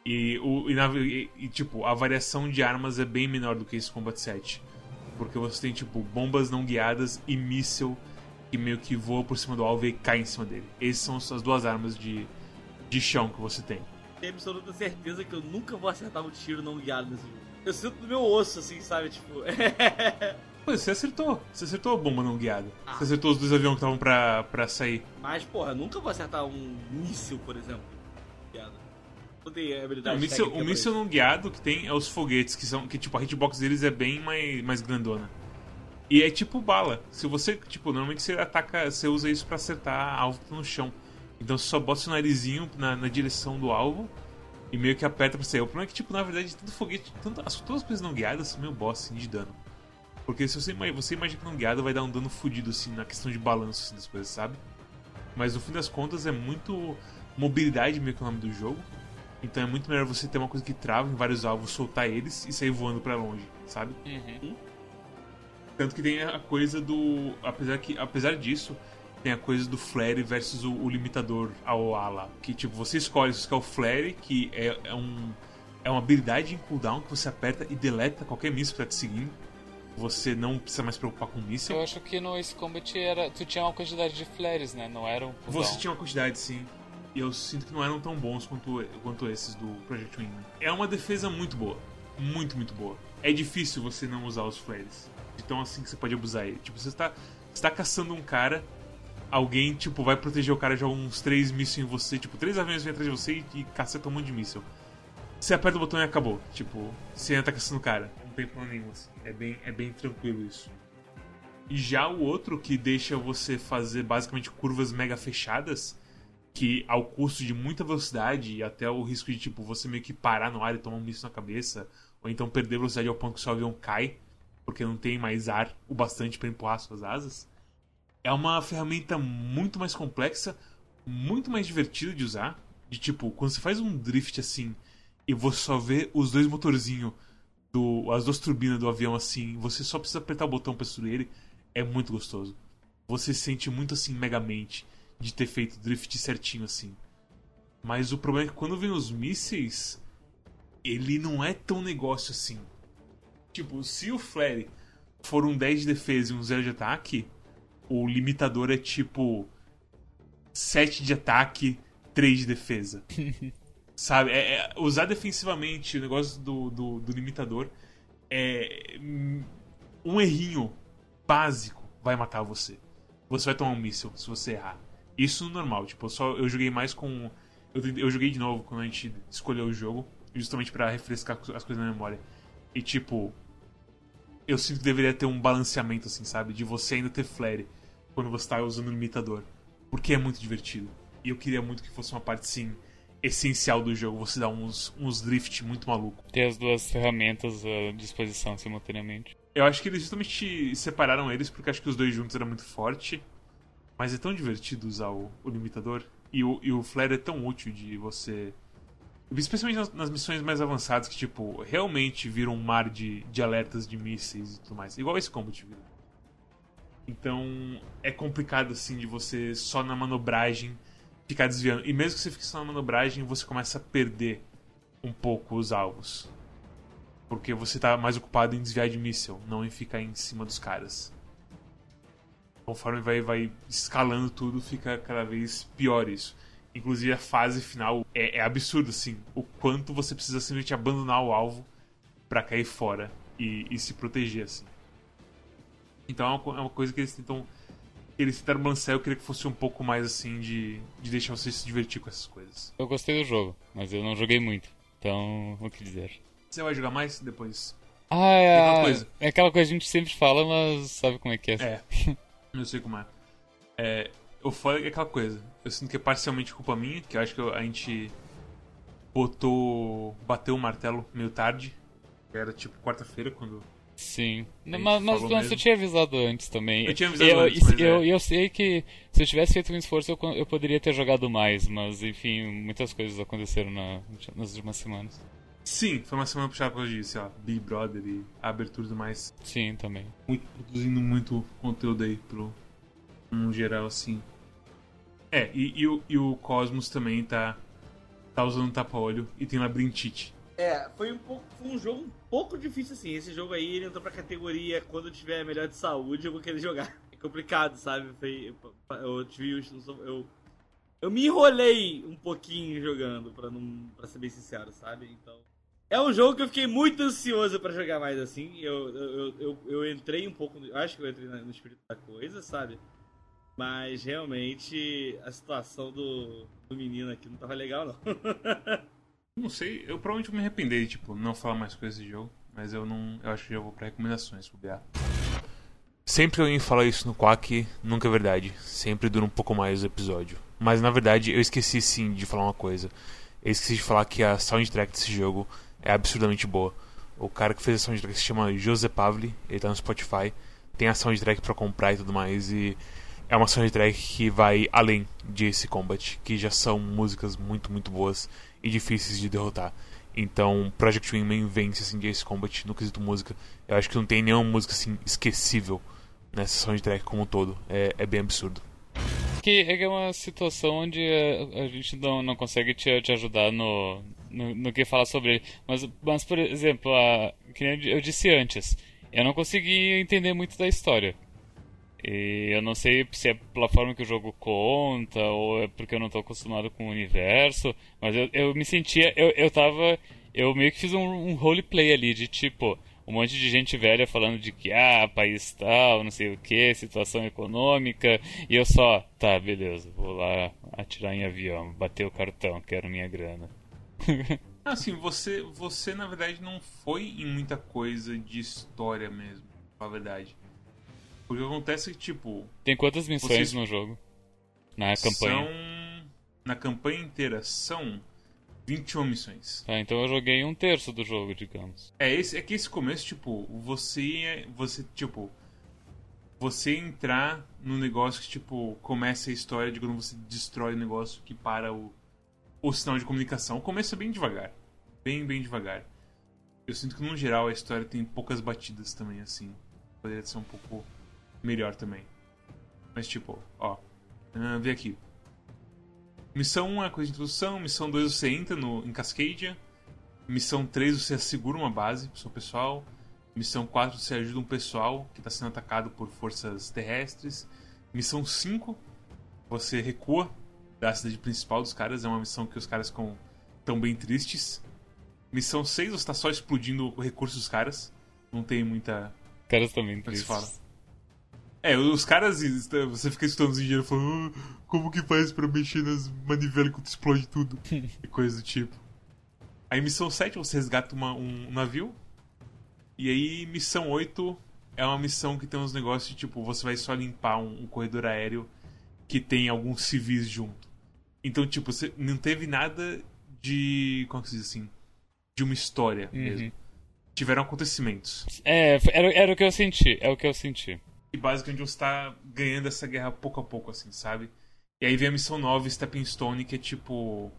E, o, e, na, e, e, tipo, a variação de armas é bem menor do que esse Combat 7. Porque você tem, tipo, bombas não guiadas e míssil que meio que voa por cima do alvo e cai em cima dele. Essas são as duas armas de, de chão que você tem. Tenho absoluta certeza que eu nunca vou acertar um tiro não guiado nesse jogo. Eu sinto no meu osso, assim, sabe? Tipo. Pô, você acertou. Você acertou a bomba não guiada. Ah. Você acertou os dois aviões que estavam pra, pra sair. Mas, porra, nunca vou acertar um míssil, por exemplo. Guiado. Não tem habilidade o míssil, o míssil não guiado que tem é os foguetes, que são. Que tipo, a hitbox deles é bem mais, mais grandona. E é tipo bala. Se você, tipo, normalmente você ataca, você usa isso para acertar alvo que tá no chão. Então você só bota o narizinho na, na direção do alvo e meio que aperta pra sair. O problema é que, tipo, na verdade, tanto foguete, tanto, as, todas as coisas não guiadas são meio boss assim, de dano. Porque se você, você imagina que não guiado vai dar um dano fodido assim na questão de balanço assim, das coisas, sabe? Mas no fim das contas é muito mobilidade meio que é o nome do jogo. Então é muito melhor você ter uma coisa que trava em vários alvos, soltar eles e sair voando para longe, sabe? Uhum. Tanto que tem a coisa do. Apesar, que, apesar disso, tem a coisa do flare versus o, o limitador ao ala. Que tipo, você escolhe se quer o flare, que é, é, um, é uma habilidade em cooldown que você aperta e deleta qualquer míssil que tá te seguindo você não precisa mais se preocupar com míssil. Eu acho que no Ace Combat era, tu tinha uma quantidade de flares, né? Não eram. Um você tinha uma quantidade, sim. E eu sinto que não eram tão bons quanto, quanto esses do Project Wingman. É uma defesa muito boa. Muito, muito boa. É difícil você não usar os flares. Então assim que você pode abusar ele. Tipo, você está, está caçando um cara, alguém, tipo, vai proteger o cara, joga uns três mísseis em você, tipo, três aviões vêm atrás de você e, e caceta um monte de míssil. Você aperta o botão e acabou. Tipo, você ainda tá caçando o cara não tem problema nenhum, assim. É bem, é bem tranquilo isso. E já o outro que deixa você fazer basicamente curvas mega fechadas, que ao custo de muita velocidade e até o risco de tipo você meio que parar no ar e tomar um míssil na cabeça, ou então perder velocidade ao ponto que seu avião cai, porque não tem mais ar o bastante para empurrar suas asas. É uma ferramenta muito mais complexa, muito mais divertida de usar. De tipo, quando você faz um drift assim e você só vê os dois motorzinhos do, as duas turbinas do avião assim, você só precisa apertar o botão pra destruir ele, é muito gostoso. Você se sente muito assim, megamente, de ter feito drift certinho assim. Mas o problema é que quando vem os mísseis, ele não é tão negócio assim. Tipo, se o flare for um 10 de defesa e um 0 de ataque, o limitador é tipo 7 de ataque, 3 de defesa. Sabe? É, é, usar defensivamente o negócio do, do, do, limitador é. Um errinho básico vai matar você. Você vai tomar um míssil se você errar. Isso normal, tipo, eu, só, eu joguei mais com. Eu, eu joguei de novo quando a gente escolheu o jogo, justamente para refrescar as coisas na memória. E tipo. Eu sinto que deveria ter um balanceamento, assim, sabe? De você ainda ter flare quando você tá usando o limitador. Porque é muito divertido. E eu queria muito que fosse uma parte, sim, essencial do jogo, você dá uns, uns drift muito maluco. Ter as duas ferramentas à disposição simultaneamente. Eu acho que eles justamente separaram eles porque acho que os dois juntos era muito forte. Mas é tão divertido usar o, o limitador. E o, e o flare é tão útil de você. Especialmente nas, nas, missões mais avançadas, que, tipo, realmente viram um mar de, de alertas de mísseis e tudo mais. Igual esse combat vira. Então, é complicado, assim, de você só na manobragem ficar desviando. E mesmo que você fique só na manobragem, você começa a perder um pouco os alvos. Porque você tá mais ocupado em desviar de míssil, não em ficar em cima dos caras. Conforme vai, vai escalando tudo, fica cada vez pior isso. Inclusive a fase final é, é absurdo, assim. O quanto você precisa simplesmente abandonar o alvo para cair fora e, e, se proteger, assim. Então é uma, é uma coisa que eles tentam. Eles tentaram balancear, eu queria que fosse um pouco mais assim de, de deixar você se divertir com essas coisas. Eu gostei do jogo, mas eu não joguei muito. Então, o que dizer? Você vai jogar mais depois? Ah, é, é aquela coisa. É aquela coisa que a gente sempre fala, mas sabe como é que é. É, eu sei como é. é o foda é aquela coisa. Eu sinto que é parcialmente culpa minha, que eu acho que a gente botou. bateu o martelo meio tarde. Era tipo quarta-feira quando. Sim. Mas, mas, eu tinha avisado antes também. Eu tinha avisado eu, antes. Mas eu, é. eu sei que se eu tivesse feito um esforço eu, eu poderia ter jogado mais, mas enfim, muitas coisas aconteceram na, nas últimas semanas. Sim, foi uma semana puxada por causa disso, lá, Big Brother e a abertura e tudo mais. Sim, também. Muito, produzindo muito conteúdo aí pro. No geral, assim. É, e, e, o, e o Cosmos também tá. tá usando tapa-olho e tem labirintite. É, foi um, pouco, foi um jogo um pouco difícil assim. Esse jogo aí ele entrou pra categoria quando eu tiver melhor de saúde eu vou querer jogar. É complicado, sabe? Foi, eu tive. Eu, eu me enrolei um pouquinho jogando, pra, não, pra ser bem sincero, sabe? Então. É um jogo que eu fiquei muito ansioso para jogar mais assim. Eu, eu, eu, eu, entrei um pouco. Acho que eu entrei no espírito da coisa, sabe? Mas realmente a situação do, do menino aqui não tava legal, não. não sei, eu provavelmente vou me arrepender de tipo, não falar mais coisas desse jogo. Mas eu não. Eu acho que já vou pra recomendações, bobear. Sempre alguém fala isso no Quack, nunca é verdade. Sempre dura um pouco mais o episódio. Mas na verdade eu esqueci sim de falar uma coisa. Eu esqueci de falar que a soundtrack desse jogo é absurdamente boa. O cara que fez a soundtrack se chama José Pavli, ele tá no Spotify. Tem a soundtrack para comprar e tudo mais. E é uma soundtrack que vai além de Ace Combat, que já são músicas muito, muito boas e difíceis de derrotar. Então, Project Wingman vence assim, de Ace Combat no quesito música. Eu acho que não tem nenhuma música assim esquecível nessa soundtrack como um todo. É, é bem absurdo. Que é uma situação onde a, a gente não, não consegue te, te ajudar no, no, no, que falar sobre ele. Mas, mas por exemplo, a, que eu disse antes, eu não consegui entender muito da história. E eu não sei se é pela forma que o jogo conta ou é porque eu não estou acostumado com o universo, mas eu, eu me sentia. Eu, eu tava. Eu meio que fiz um, um roleplay ali de tipo. Um monte de gente velha falando de que, ah, país tal, não sei o que, situação econômica, e eu só, tá, beleza, vou lá atirar em avião, bater o cartão, quero minha grana. assim, você, você na verdade não foi em muita coisa de história mesmo, na verdade. Porque acontece que, tipo. Tem quantas missões vocês... no jogo? Na campanha? São. Na campanha inteira são 21 missões. Tá, então eu joguei um terço do jogo, digamos. É, esse, é que esse começo, tipo, você. Você, tipo. Você entrar no negócio que, tipo, começa a história de quando você destrói o negócio que para o, o sinal de comunicação. O começo é bem devagar. Bem, bem devagar. Eu sinto que, no geral, a história tem poucas batidas também, assim. Poderia ser um pouco melhor também. Mas tipo, ó. Uh, vê aqui. Missão 1 é coisa de introdução. Missão 2 você entra no, em Cascadia. Missão 3 você assegura uma base pro seu pessoal. Missão 4 você ajuda um pessoal que está sendo atacado por forças terrestres. Missão 5 você recua da cidade principal dos caras. É uma missão que os caras ficam tão bem tristes. Missão 6 você está só explodindo o recurso dos caras. Não tem muita. Caras também tristes. Fala. É, os caras, você fica estudando os engenheiros falando oh, como que faz pra mexer nas manivelas quando explode tudo. e coisa do tipo. Aí missão 7 você resgata uma, um navio. E aí missão 8 é uma missão que tem uns negócios de tipo, você vai só limpar um, um corredor aéreo que tem alguns civis junto. Então, tipo, você não teve nada de. Como se diz assim? De uma história uhum. mesmo. Tiveram acontecimentos. É, era, era o que eu senti. É o que eu senti. E basicamente você tá ganhando essa guerra pouco a pouco, assim, sabe? E aí vem a missão 9, Stepping Stone, que é tipo.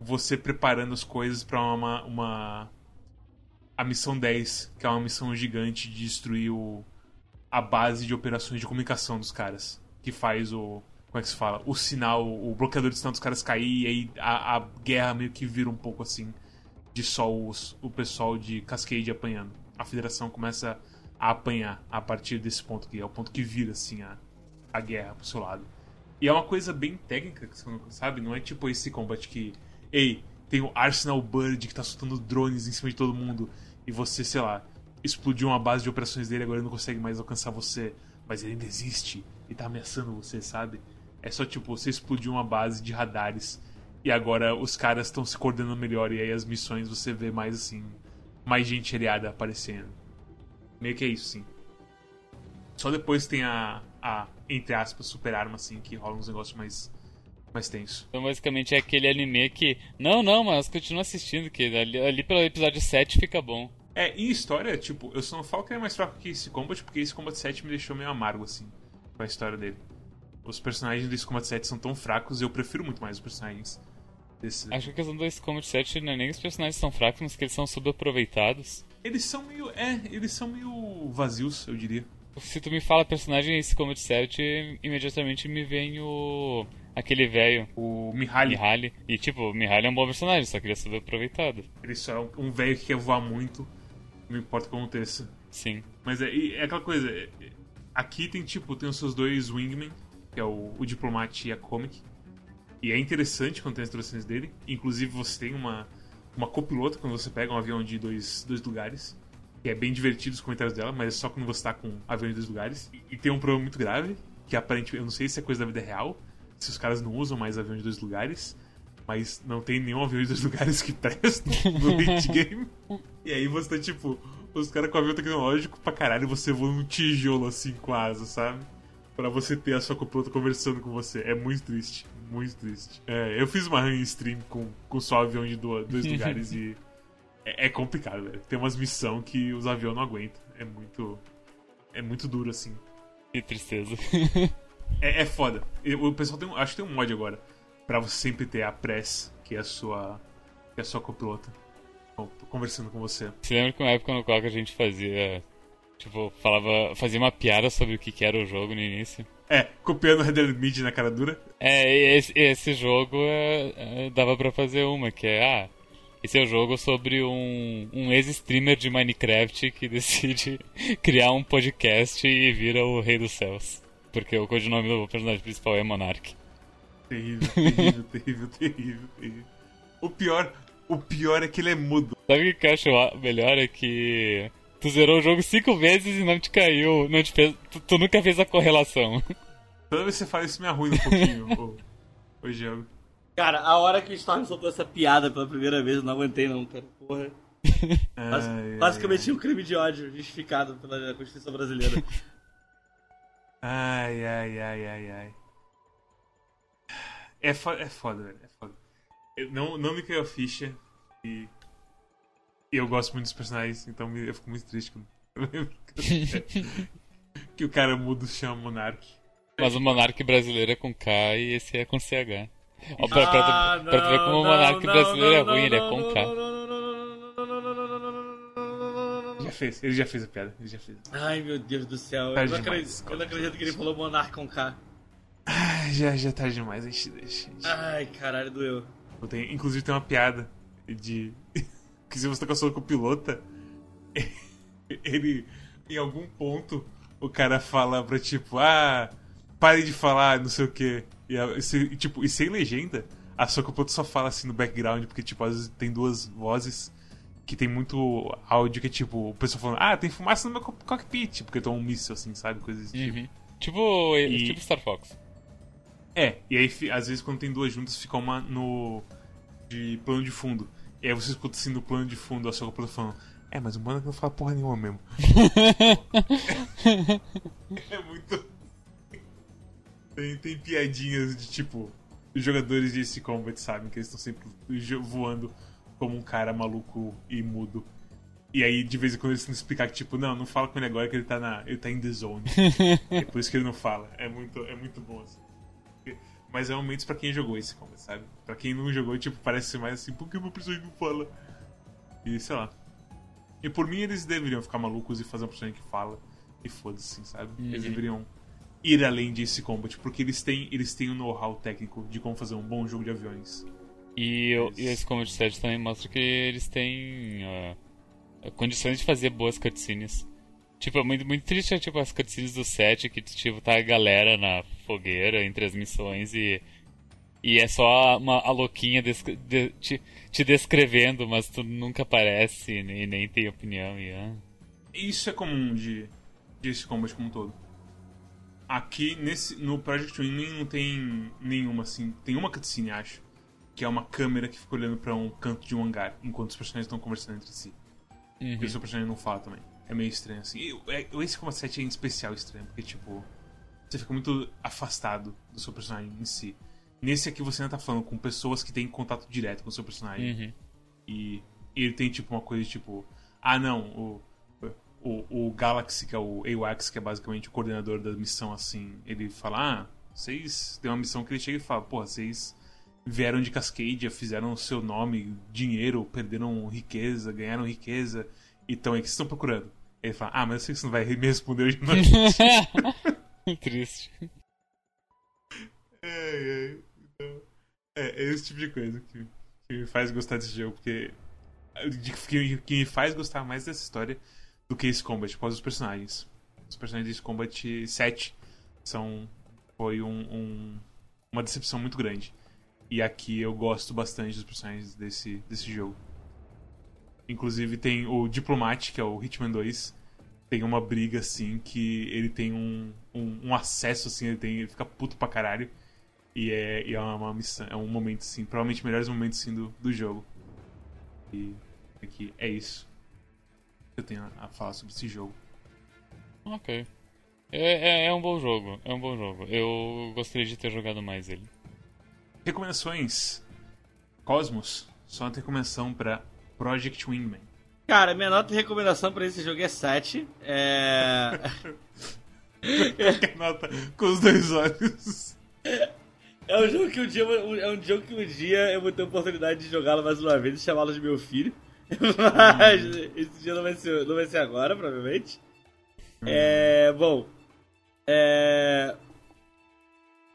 Você preparando as coisas para uma, uma. A missão 10, que é uma missão gigante de destruir o, a base de operações de comunicação dos caras. Que faz o, Como é que se fala? O sinal, o bloqueador de sinal dos caras cair, e aí a, a guerra meio que vira um pouco assim. De só os, o pessoal de Cascade apanhando. A federação começa a apanhar a partir desse ponto aqui. É o ponto que vira, assim, a, a guerra pro seu lado. E é uma coisa bem técnica, sabe? Não é tipo esse combate que. Ei, tem o Arsenal Bird que tá soltando drones em cima de todo mundo. E você, sei lá, explodiu uma base de operações dele, agora ele não consegue mais alcançar você. Mas ele ainda existe e tá ameaçando você, sabe? É só tipo, você explodiu uma base de radares e agora os caras estão se coordenando melhor. E aí as missões você vê mais assim, mais gente aliada aparecendo. Meio que é isso, sim. Só depois tem a, a entre aspas, super arma, assim, que rola uns negócios mais, mais tenso. Então, basicamente, é aquele anime que. Não, não, mas continua assistindo, que ali, ali pelo episódio 7 fica bom. É, em história, tipo, eu só não falo que é mais fraco que esse Combat, porque esse Combat 7 me deixou meio amargo, assim, com a história dele. Os personagens desse Combat 7 são tão fracos, eu prefiro muito mais os personagens desse. Acho que a questão desse Combat 7 não é nem que os personagens são fracos, mas que eles são subaproveitados. Eles são meio. É, eles são meio vazios, eu diria. Se tu me fala personagem esse Combat 7, imediatamente me vem o. aquele velho. O Mihaly. Mihaly. E tipo, o Mihaly é um bom personagem, só queria ser aproveitado. Ele só é um velho que quer voar muito, não importa o que aconteça. Sim. Mas é, é aquela coisa. É, aqui tem tipo, tem os seus dois Wingmen, que é o, o Diplomate e a Comic. E é interessante quando tem as introduções dele. Inclusive você tem uma, uma copilota quando você pega um avião de dois, dois lugares. Que é bem divertido os comentários dela, mas é só quando você tá com aviões de dois lugares. E, e tem um problema muito grave, que aparentemente, eu não sei se é coisa da vida real, se os caras não usam mais aviões de dois lugares, mas não tem nenhum avião de dois lugares que presta no late game. E aí você tá tipo, os caras com avião tecnológico pra caralho, você voa num tijolo assim com asa, sabe? Pra você ter a sua copilota conversando com você. É muito triste, muito triste. É, eu fiz uma run stream com, com só avião de dois lugares e é, é, complicado, velho. Tem umas missões que os aviões não aguentam. É muito. É muito duro, assim. Que tristeza. é, é foda. O pessoal tem. Acho que tem um mod agora. Pra você sempre ter a press, que é a sua. Que é a sua copilota. Conversando com você. Você lembra que uma época no qual a gente fazia. Tipo, falava. Fazia uma piada sobre o que era o jogo no início. É, copiando Red Dead Mid na cara dura. É, esse, esse jogo é, é, dava pra fazer uma, que é. Ah, esse é o um jogo sobre um, um ex-streamer de Minecraft que decide criar um podcast e vira o Rei dos Céus. Porque o codinome do personagem principal é Monarch. Terrível, terrível, terrível, terrível, terrível. O pior, o pior é que ele é mudo. Sabe o que eu acho melhor? É que tu zerou o jogo cinco vezes e não te caiu, não te fez, tu, tu nunca fez a correlação. Toda vez que você fala isso me arruina um pouquinho o, o jogo. Cara, a hora que o Storm soltou essa piada pela primeira vez, eu não aguentei não, cara. Porra. Bas ai, basicamente ai. um crime de ódio justificado pela Constituição brasileira. ai, ai, ai, ai, ai. É, fo é foda, velho. É foda. Eu não, não me caiu a ficha e. E eu gosto muito dos personagens, então eu fico muito triste quando eu lembro que o cara mudo chama Monark. Mas o Monark brasileiro é com K e esse é com CH. Ó, pra, pra, pra, pra, tu ver como o monarca brasileiro é ruim, ele é com K. Já fez, ele já fez a piada, ele já fez. Ai meu Deus do céu, eu não, acredito, eu não acredito que ele falou monarca com K. Ai, já, já tá demais, a gente deixa. Gente. Ai, caralho, doeu. Tenho, inclusive tem uma piada de. Que se você tá com a com o pilota, ele. Em algum ponto, o cara fala pra tipo, ah, pare de falar, não sei o que. E, e, tipo, e sem legenda, a Sokopoto só fala assim no background, porque, tipo, às vezes tem duas vozes que tem muito áudio que é tipo, o pessoal falando, ah, tem fumaça no meu cockpit, porque tem um míssil, assim, sabe? Coisas desse uhum. tipo. Tipo, e... tipo Star Fox. É, e aí às vezes quando tem duas juntas fica uma no. de plano de fundo. E aí você escuta assim no plano de fundo a Sokopoto falando, é, mas o mano não fala porra nenhuma mesmo. é muito. Tem, tem piadinhas de tipo. Os jogadores de Ace Combat sabem que eles estão sempre voando como um cara maluco e mudo. E aí, de vez em quando, eles têm que explicar que, tipo, não, não fala com ele agora que ele tá, na, ele tá in the zone. é por isso que ele não fala. É muito, é muito bom, assim. Mas é momentos pra quem jogou esse combat, sabe? Pra quem não jogou, tipo, parece mais assim, por que meu personagem não fala? E sei lá. E por mim, eles deveriam ficar malucos e fazer um personagem que fala. E foda-se, sabe? Uhum. Eles deveriam ir além de Ace Combat, porque eles têm, eles têm o um know-how técnico de como fazer um bom jogo de aviões. E, eles... e esse Combat 7 também mostra que eles têm uh, condições de fazer boas cutscenes. Tipo, é muito, muito triste tipo, as cutscenes do 7 que tipo, tá a galera na fogueira entre as missões e. E é só uma, a louquinha de, te, te, descrevendo, mas tu nunca aparece e nem, nem tem opinião. E, ah. Isso é comum de, de esse combat como um todo. Aqui nesse, no Project Wingman não tem nenhuma assim. Tem uma cutscene, acho. Que é uma câmera que fica olhando para um canto de um hangar enquanto os personagens estão conversando entre si. Uhum. E o seu personagem não fala também. É meio estranho assim. E, é, esse Combat 7 é em especial estranho, porque tipo. Você fica muito afastado do seu personagem em si. Nesse aqui você ainda tá falando com pessoas que têm contato direto com o seu personagem. Uhum. E, ele tem tipo uma coisa tipo. Ah não, o o, o Galaxy, que é o AWACS, que é basicamente o coordenador da missão, assim, ele fala: Ah, vocês. Tem uma missão que ele chega e fala: Pô, vocês vieram de Cascadia, fizeram o seu nome, dinheiro, perderam riqueza, ganharam riqueza, e estão aí que vocês estão procurando. Ele fala: Ah, mas eu sei que você não vai me responder hoje não. Triste. É, é, então, é, esse tipo de coisa que, que me faz gostar desse jogo, porque. Que, que me faz gostar mais dessa história do que Ace Combat, por causa dos personagens. Os personagens de Ace Combat 7 são, foi um, um, uma decepção muito grande. E aqui eu gosto bastante dos personagens desse, desse jogo. Inclusive tem o Diplomat, que é o Hitman 2. Tem uma briga assim que ele tem um, um, um acesso assim, ele, tem, ele fica puto pra caralho. E é, e é uma missão, é um momento assim, provavelmente melhores momentos assim, do, do jogo. E aqui é isso eu tenho a falar sobre esse jogo. Ok. É, é, é, um bom jogo, é um bom jogo. Eu gostaria de ter jogado mais ele. Recomendações. Cosmos, só uma recomendação para Project Wingman. Cara, minha nota de recomendação para esse jogo é 7. É. nota com os dois olhos. É um jogo que um dia, é um jogo que um dia eu vou ter a oportunidade de jogá-lo mais uma vez e chamá-lo de meu filho. Mas esse dia não vai ser, não vai ser agora, provavelmente. Hum. É. Bom. É.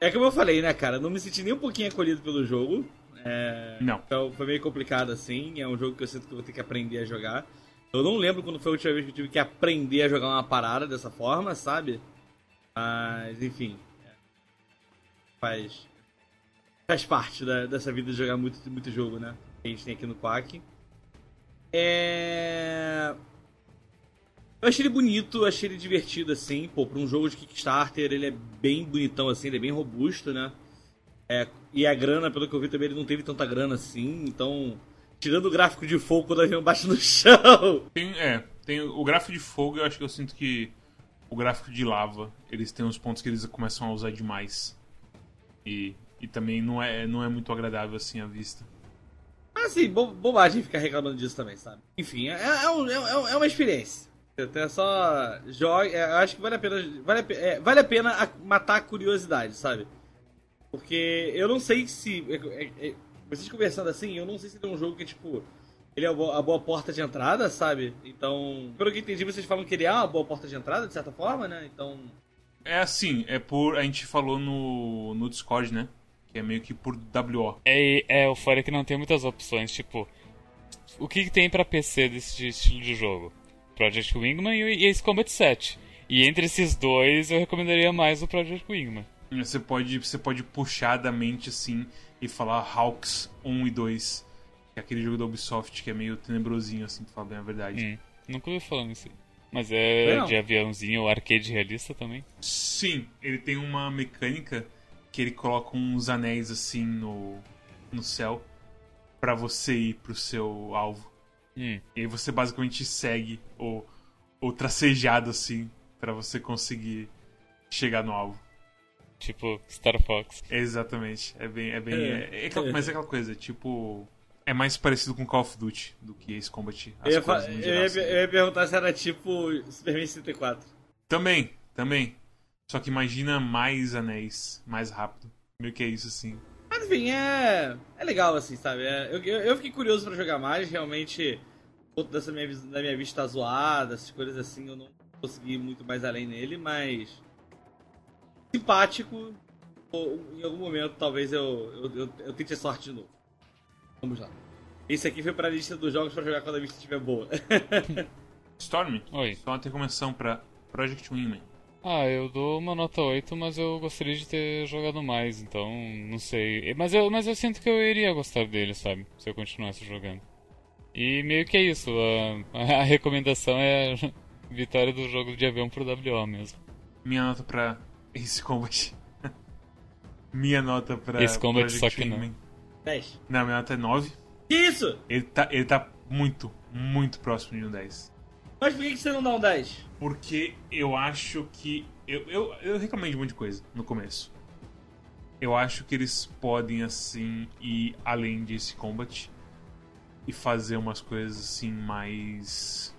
É como eu falei, né, cara? Não me senti nem um pouquinho acolhido pelo jogo. É... Não. Então foi meio complicado assim. É um jogo que eu sinto que eu vou ter que aprender a jogar. Eu não lembro quando foi a última vez que eu tive que aprender a jogar uma parada dessa forma, sabe? Mas, enfim. É. Faz. Faz parte da, dessa vida de jogar muito, muito jogo, né? Que a gente tem aqui no Quack. É... Eu achei ele bonito, achei ele divertido, assim. Pô, pra um jogo de Kickstarter, ele é bem bonitão, assim, ele é bem robusto, né? É, e a grana, pelo que eu vi também, ele não teve tanta grana assim, então. Tirando o gráfico de fogo quando o avião bate no chão. Tem, é, tem o gráfico de fogo, eu acho que eu sinto que o gráfico de lava, eles têm uns pontos que eles começam a usar demais. E, e também não é, não é muito agradável assim a vista. Assim, bo bobagem ficar reclamando disso também, sabe? Enfim, é, é, um, é, um, é uma experiência. É só joga. É, eu acho que vale a pena. Vale a, é, vale a pena matar a curiosidade, sabe? Porque eu não sei se. É, é, é, vocês conversando assim, eu não sei se tem um jogo que, tipo. Ele é a boa porta de entrada, sabe? Então. Pelo que entendi, vocês falam que ele é uma boa porta de entrada, de certa forma, né? Então. É assim, é por. A gente falou no, no Discord, né? que é meio que por WO. É, é o fora que não tem muitas opções, tipo, o que, que tem para PC desse estilo de jogo? Project Wingman e Ace Combat 7. E entre esses dois, eu recomendaria mais o Project Wingman. Você pode, você pode puxar da mente assim e falar Hawks 1 e 2, que é aquele jogo da Ubisoft que é meio tenebrosinho, assim, pra falar bem a verdade. Hum, nunca ouvi falando isso. Mas é Não. de aviãozinho, arcade realista também? Sim, ele tem uma mecânica que ele coloca uns anéis assim no, no céu para você ir pro seu alvo. Hum. E aí você basicamente segue o, o tracejado assim para você conseguir chegar no alvo. Tipo Star Fox. Exatamente. É bem. É bem é, é, é, mas é aquela coisa, tipo. É mais parecido com Call of Duty do que Ace Combat. Eu ia, geral, eu, ia, assim. eu ia perguntar se era tipo Superman 64. Também, também. Só que imagina mais anéis, mais rápido. Meio que é isso, assim. Mas enfim, é. É legal, assim, sabe? É... Eu, eu, eu, fiquei curioso para jogar mais, realmente. Outro dessa minha, da minha vista tá zoada, essas coisas assim, eu não consegui ir muito mais além nele, mas. Simpático. Ou, em algum momento, talvez eu, eu, eu, eu tente a sorte de novo. Vamos lá. Esse aqui foi pra lista dos jogos pra jogar quando a lista estiver boa. Storm, Oi. só uma recomendação pra Project Wingman. Ah, eu dou uma nota 8, mas eu gostaria de ter jogado mais, então não sei. Mas eu, mas eu sinto que eu iria gostar dele, sabe? Se eu continuasse jogando. E meio que é isso, a, a recomendação é a vitória do jogo de avião pro WO mesmo. Minha nota pra Ace Combat. minha nota pra Ace Combat, Project só que não. Wingman. 10. Não, minha nota é 9. Que isso? Ele tá, ele tá muito, muito próximo de um 10. Mas por que você não dá um 10? Porque eu acho que. Eu, eu, eu reclamei de um monte de coisa no começo. Eu acho que eles podem, assim, ir além desse combat e fazer umas coisas assim mais.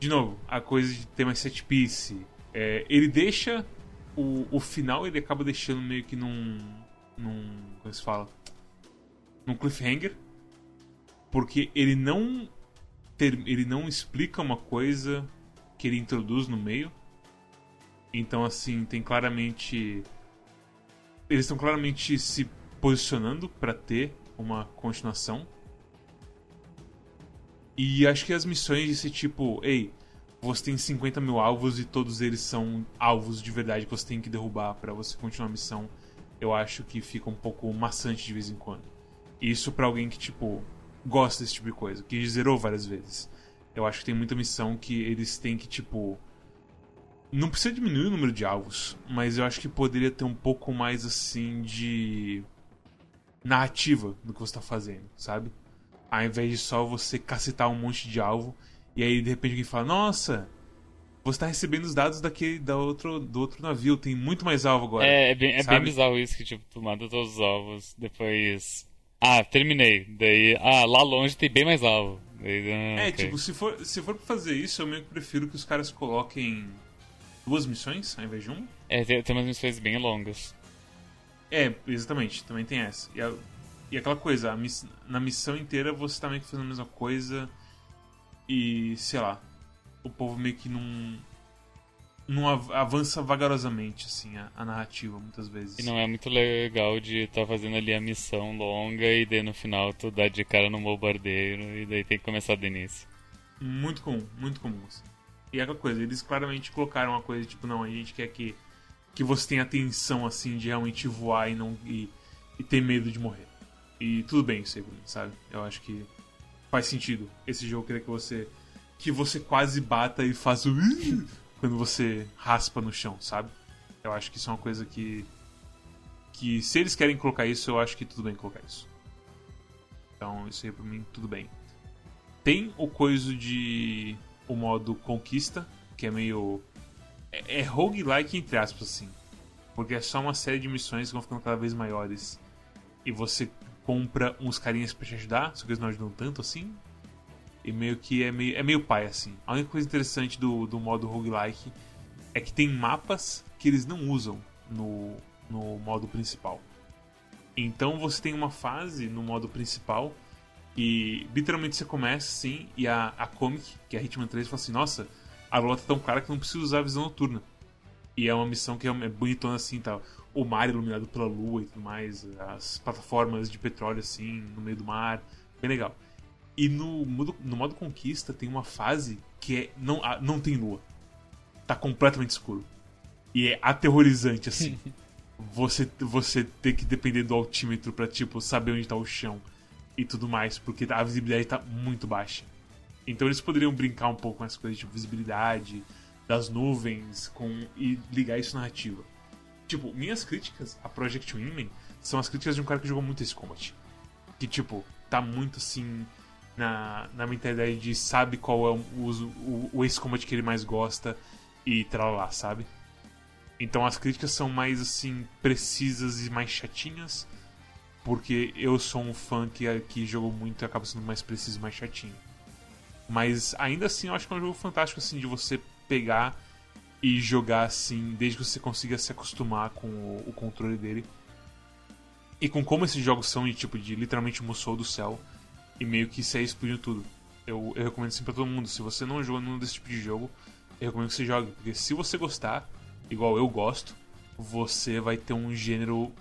De novo, a coisa de ter mais set piece. É, ele deixa o, o final, ele acaba deixando meio que num. num. como se fala? Num cliffhanger. Porque ele não ter- ele não explica uma coisa que ele introduz no meio. Então, assim, tem claramente. Eles estão claramente se posicionando pra ter uma continuação. E acho que as missões desse tipo, ei, você tem 50 mil alvos e todos eles são alvos de verdade que você tem que derrubar pra você continuar a missão. Eu acho que fica um pouco maçante de vez em quando. Isso pra alguém que, tipo, gosta desse tipo de coisa, que zerou várias vezes. Eu acho que tem muita missão que eles têm que, tipo. Não precisa diminuir o número de alvos, mas eu acho que poderia ter um pouco mais, assim, de. narrativa do que você tá fazendo, sabe? Ao invés de só você cacetar um monte de alvo, e aí de repente alguém fala: Nossa, você tá recebendo os dados daquele, da outro, do outro navio, tem muito mais alvo agora. É, é, bem, é bem bizarro isso, que tipo, tu mata todos os alvos, depois. Ah, terminei. Daí. Ah, lá longe tem bem mais alvo. Daí, ah, É, ok. tipo, se for, se for pra fazer isso, eu meio que prefiro que os caras coloquem duas missões ao invés de uma. É, tem, tem umas missões bem longas. É, exatamente, também tem essa. E, a- e aquela coisa, miss- na missão inteira você tá meio que fazendo a mesma coisa e, sei lá, o povo meio que não. não av- avança vagarosamente, assim, a, a narrativa, muitas vezes. E não é muito legal de estar fazendo ali a missão longa e daí no final tu dá de cara no bombardeiro e daí tem que começar do início. Muito comum, muito comum. Assim. E é aquela coisa, eles claramente colocaram uma coisa tipo, não, a gente quer que, que você tenha atenção, assim, de realmente voar e não e, e ter medo de morrer. E tudo bem isso aí, sabe? Eu acho que faz sentido esse jogo querer que você que você quase bata e faça o quando você raspa no chão, sabe? Eu acho que isso é uma coisa que que se eles querem colocar isso, eu acho que tudo bem colocar isso. Então, isso aí pra mim tudo bem. Tem o coisa de. o modo conquista, que é meio. É, é roguelike entre aspas, assim. Porque é só uma série de missões que vão ficando cada vez maiores. E você compra uns carinhas pra te ajudar, só que eles não ajudam tanto assim. E meio que é meio, é meio pai, assim. A única coisa interessante do, do modo roguelike é que tem mapas que eles não usam no, no modo principal. Então você tem uma fase no modo principal e literalmente você começa assim, e a, a Comic, que é a Hitman 3, fala assim: Nossa, a lua tá tão clara que não precisa usar a visão noturna. E é uma missão que é é bonitona assim, tá? O mar iluminado pela lua e tudo mais, as plataformas de petróleo assim, no meio do mar, bem legal. E no, modo- no modo conquista tem uma fase que é, não, não tem lua. Tá completamente escuro. E é aterrorizante, assim. você, você ter que depender do altímetro pra, tipo, saber onde tá o chão e tudo mais, porque a visibilidade tá muito baixa. Então eles poderiam brincar um pouco com essa coisa de tipo, visibilidade das nuvens com e ligar isso na narrativa. Tipo, minhas críticas a Project Wingman são as críticas de um cara que jogou muito esse combat. Que, tipo, tá muito assim na, na mentalidade de sabe qual é o, o, o Ace Combat que ele mais gosta e lá, sabe? Então as críticas são mais assim precisas e mais chatinhas, porque eu sou um fã que, que jogou muito e acaba sendo mais preciso e mais chatinho. Mas ainda assim eu acho que é um jogo fantástico assim de você pegar e jogar assim, desde que você consiga se acostumar com o, o controle dele. E com como esses jogos são de tipo de literalmente Musou do céu e meio que sair explodindo tudo. Eu, eu recomendo assim pra todo mundo, se você não jogou nenhum desse tipo de jogo, eu recomendo que você jogue, porque se você gostar, igual eu gosto, você vai ter um gênero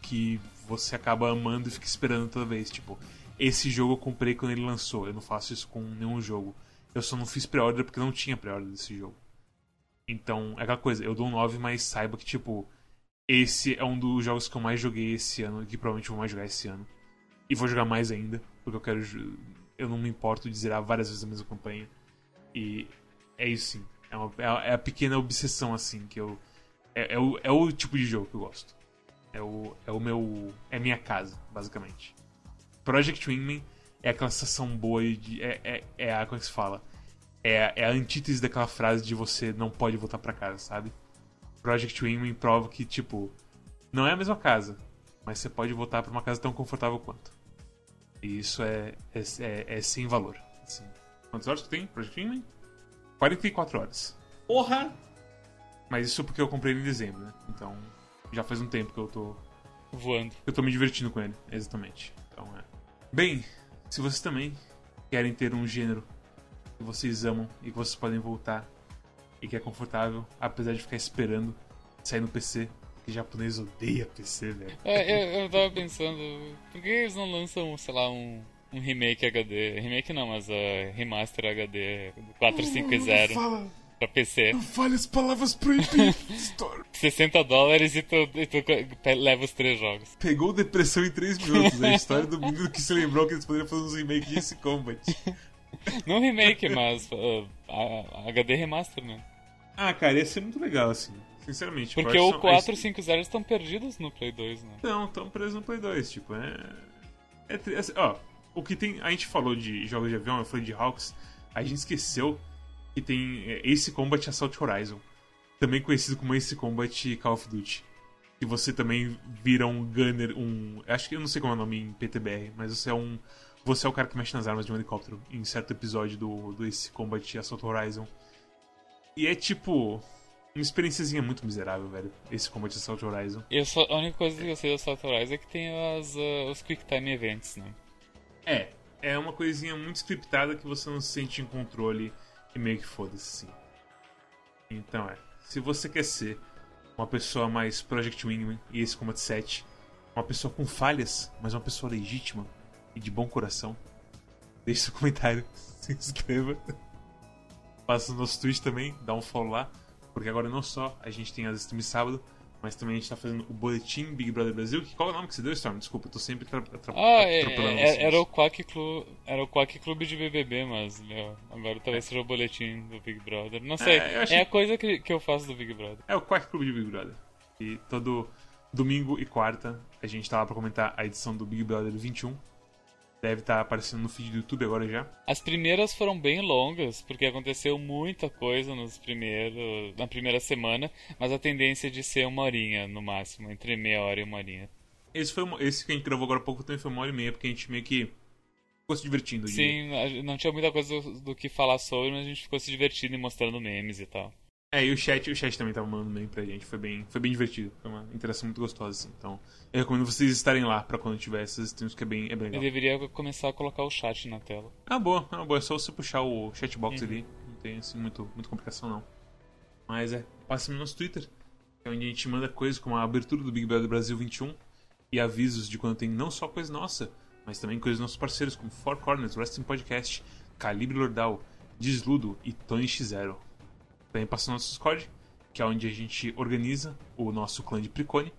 que você acaba amando e fica esperando toda vez. Tipo, esse jogo eu comprei quando ele lançou. Eu não faço isso com nenhum jogo. Eu só não fiz pré-order porque não tinha pré-order desse jogo. Então, é aquela coisa, eu dou um 9, mas saiba que, tipo, esse é um dos jogos que eu mais joguei esse ano, e que provavelmente vou mais jogar esse ano. E vou jogar mais ainda, porque eu quero. Eu não me importo de zerar várias vezes a mesma campanha. E é isso sim. É, uma, é a pequena obsessão, assim, que eu. É, é, o, é o tipo de jogo que eu gosto. É o, é o meu. É minha casa, basicamente. Project Wingman é aquela sensação boa de. É, é, é a. Como é que se fala? É, é a antítese daquela frase de você não pode voltar para casa, sabe? Project Wingman prova que, tipo, não é a mesma casa, mas você pode voltar para uma casa tão confortável quanto. E isso é, é, é, é sem valor. Assim. Quantas horas que tem Project Wingman? 44 horas. Porra! Mas isso porque eu comprei ele em dezembro, né? Então, já faz um tempo que eu tô. Voando. Eu tô me divertindo com ele, exatamente. Então, é. Bem, se vocês também querem ter um gênero que vocês amam e que vocês podem voltar e que é confortável, apesar de ficar esperando sair no PC, que japonês odeia PC, velho. É, eu, eu tava pensando, por que eles não lançam, sei lá, um, um remake HD? Remake não, mas uh, remaster HD 450 fala, pra PC. não fale as palavras proibidas, Storm. 60 dólares e tu, e tu leva os três jogos. Pegou depressão em 3 minutos. A história do mundo que se lembrou que eles poderiam fazer uns remakes de Ace Combat. Não remake, mas uh, HD remaster, né? Ah, cara, ia ser muito legal, assim. Sinceramente. Porque o acho que são- 450 estão perdidos no Play 2, né? Não, estão presos no Play 2, tipo, é. É, assim, ó, o que tem. A gente falou de jogos de avião, eu falei de Hawks, a gente esqueceu que tem é, Ace Combat Assault Horizon. Também conhecido como Ace Combat Call of Duty. Que você também vira um gunner, um. Acho que eu não sei como é o nome em PTBR, mas você é um. Você é o cara que mexe nas armas de um helicóptero em certo episódio do, do Ace Combat Assault Horizon. E é tipo. Uma experiênciazinha muito miserável, velho. Esse Combat Assault Horizon. Eu só, a única coisa que eu sei da South Horizon é que tem as, uh, os Quick Time Events, né? É, é uma coisinha muito scriptada que você não se sente em controle e meio que foda-se, sim. Então é, se você quer ser uma pessoa mais Project Wingman e esse Combat 7, uma pessoa com falhas, mas uma pessoa legítima e de bom coração, deixe seu comentário, se inscreva, faça o nosso Twitch também, dá um follow lá, porque agora não só a gente tem as streams sábado, mas também a gente tá fazendo o Boletim Big Brother Brasil, que qual é o nome que você deu, Storm? Desculpa, eu tô sempre atra- atra- Ah, é, é, vocês. era, o Quack Clube, era o Quack Clube de BBB, mas meu, agora talvez seja o boletim do Big Brother. Não sei, É, acho é a coisa que, que eu faço do Big Brother. É o Quack Clube de Big Brother. E todo domingo e quarta a gente tá lá pra comentar a edição do Big Brother 21. Deve estar aparecendo no feed do YouTube agora já. As primeiras foram bem longas, porque aconteceu muita coisa nos primeiros, na primeira semana, mas a tendência é de ser uma horinha no máximo, entre meia hora e uma horinha. Esse, foi, esse que a gente gravou agora há pouco também foi uma hora e meia, porque a gente meio que ficou se divertindo. Sim, não tinha muita coisa do que falar sobre, mas a gente ficou se divertindo e mostrando memes e tal. É, e o chat, o chat também tava mandando bem pra gente. Foi bem, foi bem divertido. Foi uma interação muito gostosa, assim. Então, eu recomendo vocês estarem lá pra quando tiver essas streams, que é bem, é bem Eu legal. deveria começar a colocar o chat na tela. Ah, boa, ah, boa. É só você puxar o chatbox ali. Não tem assim muito, muita complicação, não. Mas é, passa no nosso Twitter, que é onde a gente manda coisas como a abertura do Big Brother Brasil 21 e avisos de quando tem não só coisa nossa, mas também coisas dos nossos parceiros, como Four Corners, Wrestling Podcast, Calibre Lordal, Desludo e Tony X0. Também passa no nosso Discord, que é onde a gente organiza o nosso clã de Pricone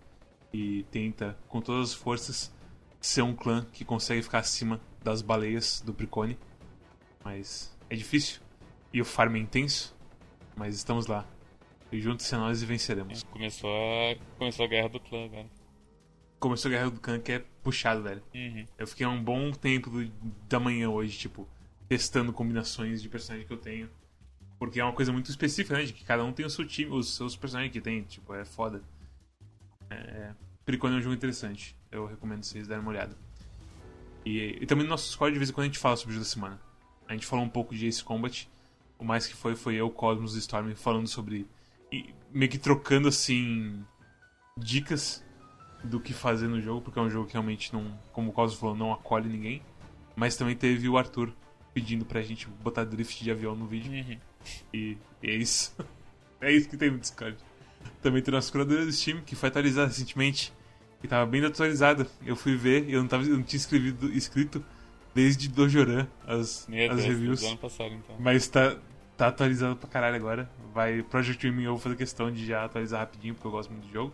e tenta, com todas as forças, ser um clã que consegue ficar acima das baleias do Pricone. Mas é difícil. E o farm é intenso. Mas estamos lá. E juntos é nós e venceremos. Começou a, começou a guerra do clã agora. Começou a guerra do clã que é puxado, velho. Uhum. Eu fiquei um bom tempo do- da manhã hoje, tipo, testando combinações de personagem que eu tenho. Porque é uma coisa muito específica, né? De que cada um tem o seu time, os seus personagens que tem. Tipo, é foda. É... Pericone é um jogo interessante. Eu recomendo vocês darem uma olhada. E, e também no nosso Discord, de vez em quando, a gente fala sobre o jogo da semana. A gente falou um pouco de Ace Combat. O mais que foi, foi eu, Cosmos e Storm falando sobre. E meio que trocando, assim. Dicas do que fazer no jogo, porque é um jogo que realmente não, como o Cosmo falou, não acolhe ninguém. Mas também teve o Arthur pedindo pra gente botar drift de avião no vídeo. Uhum. E, e é isso. É isso que tem no Discord. Também tem nossa curadoria do Steam, que foi atualizada recentemente. E tava bem atualizada. Eu fui ver e eu não, tava, eu não tinha escrevido, escrito desde Dojoran as, Meu as Deus, reviews. do ano passado, então. Mas tá, tá atualizado pra caralho agora. Vai Project Dreaming, eu vou fazer questão de já atualizar rapidinho, porque eu gosto muito do jogo.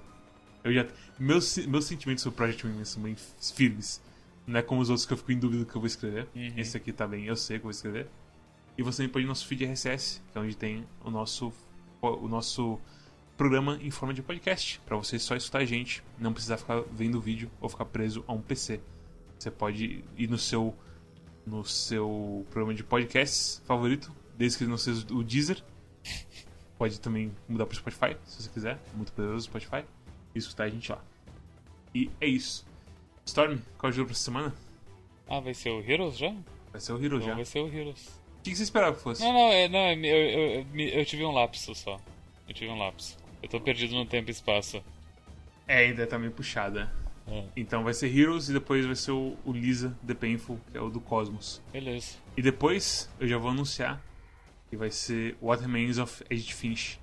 Eu já, meus, meus sentimentos sobre Project Dreaming são bem firmes. Não é como os outros que eu fico em dúvida do que eu vou escrever. Uhum. Esse aqui tá bem, eu sei que eu vou escrever. E você também pode ir no nosso feed RSS, que é onde tem o nosso, o nosso programa em forma de podcast. Pra você só escutar a gente, não precisar ficar vendo o vídeo ou ficar preso a um PC. Você pode ir no seu no seu programa de podcasts favorito, desde que ele não seja o Deezer. Pode também mudar pro Spotify, se você quiser. Muito poderoso Spotify. E escutar a gente lá. E é isso. Storm, qual é o jogo pra essa semana? Ah, vai ser o Heroes já? Vai ser o Hero Então já. vai ser o Heroes. O que que você esperava que fosse? Não, não, é, não é, eu, eu, eu, tive um lapso só. Eu tive um lapso. Eu tô perdido no tempo e espaço. É, ainda tá meio puxada. É, Então vai ser Heroes e depois vai ser o, o Lisa The Painful, que é o do Cosmos. beleza. E depois eu já vou anunciar que vai ser What Remains of Edith Finch.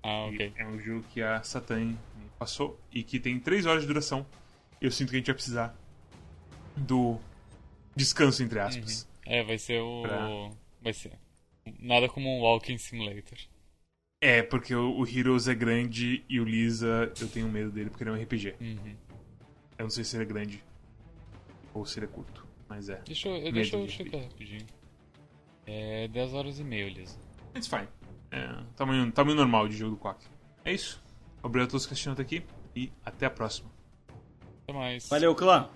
Ah, ok. É um jogo que a Satan passou e que tem 3 horas de duração. Eu sinto que a gente vai precisar do descanso, entre aspas. É, vai ser o. Pra- Vai ser. Nada como um Walking Simulator. É, porque o, o Heroes é grande e o Lisa eu tenho medo dele porque ele é um RPG. Uhum. Eu não sei se ele é grande ou se ele é curto, mas é. Deixa eu, Medo deixa eu checar rapidinho. É 10 horas e meia, Lisa. It's fine. É, tamanho, tamanho normal de jogo do Quack. É isso. Obrigado a todos que assistiram até aqui e até a próxima. Até mais. Valeu, clã.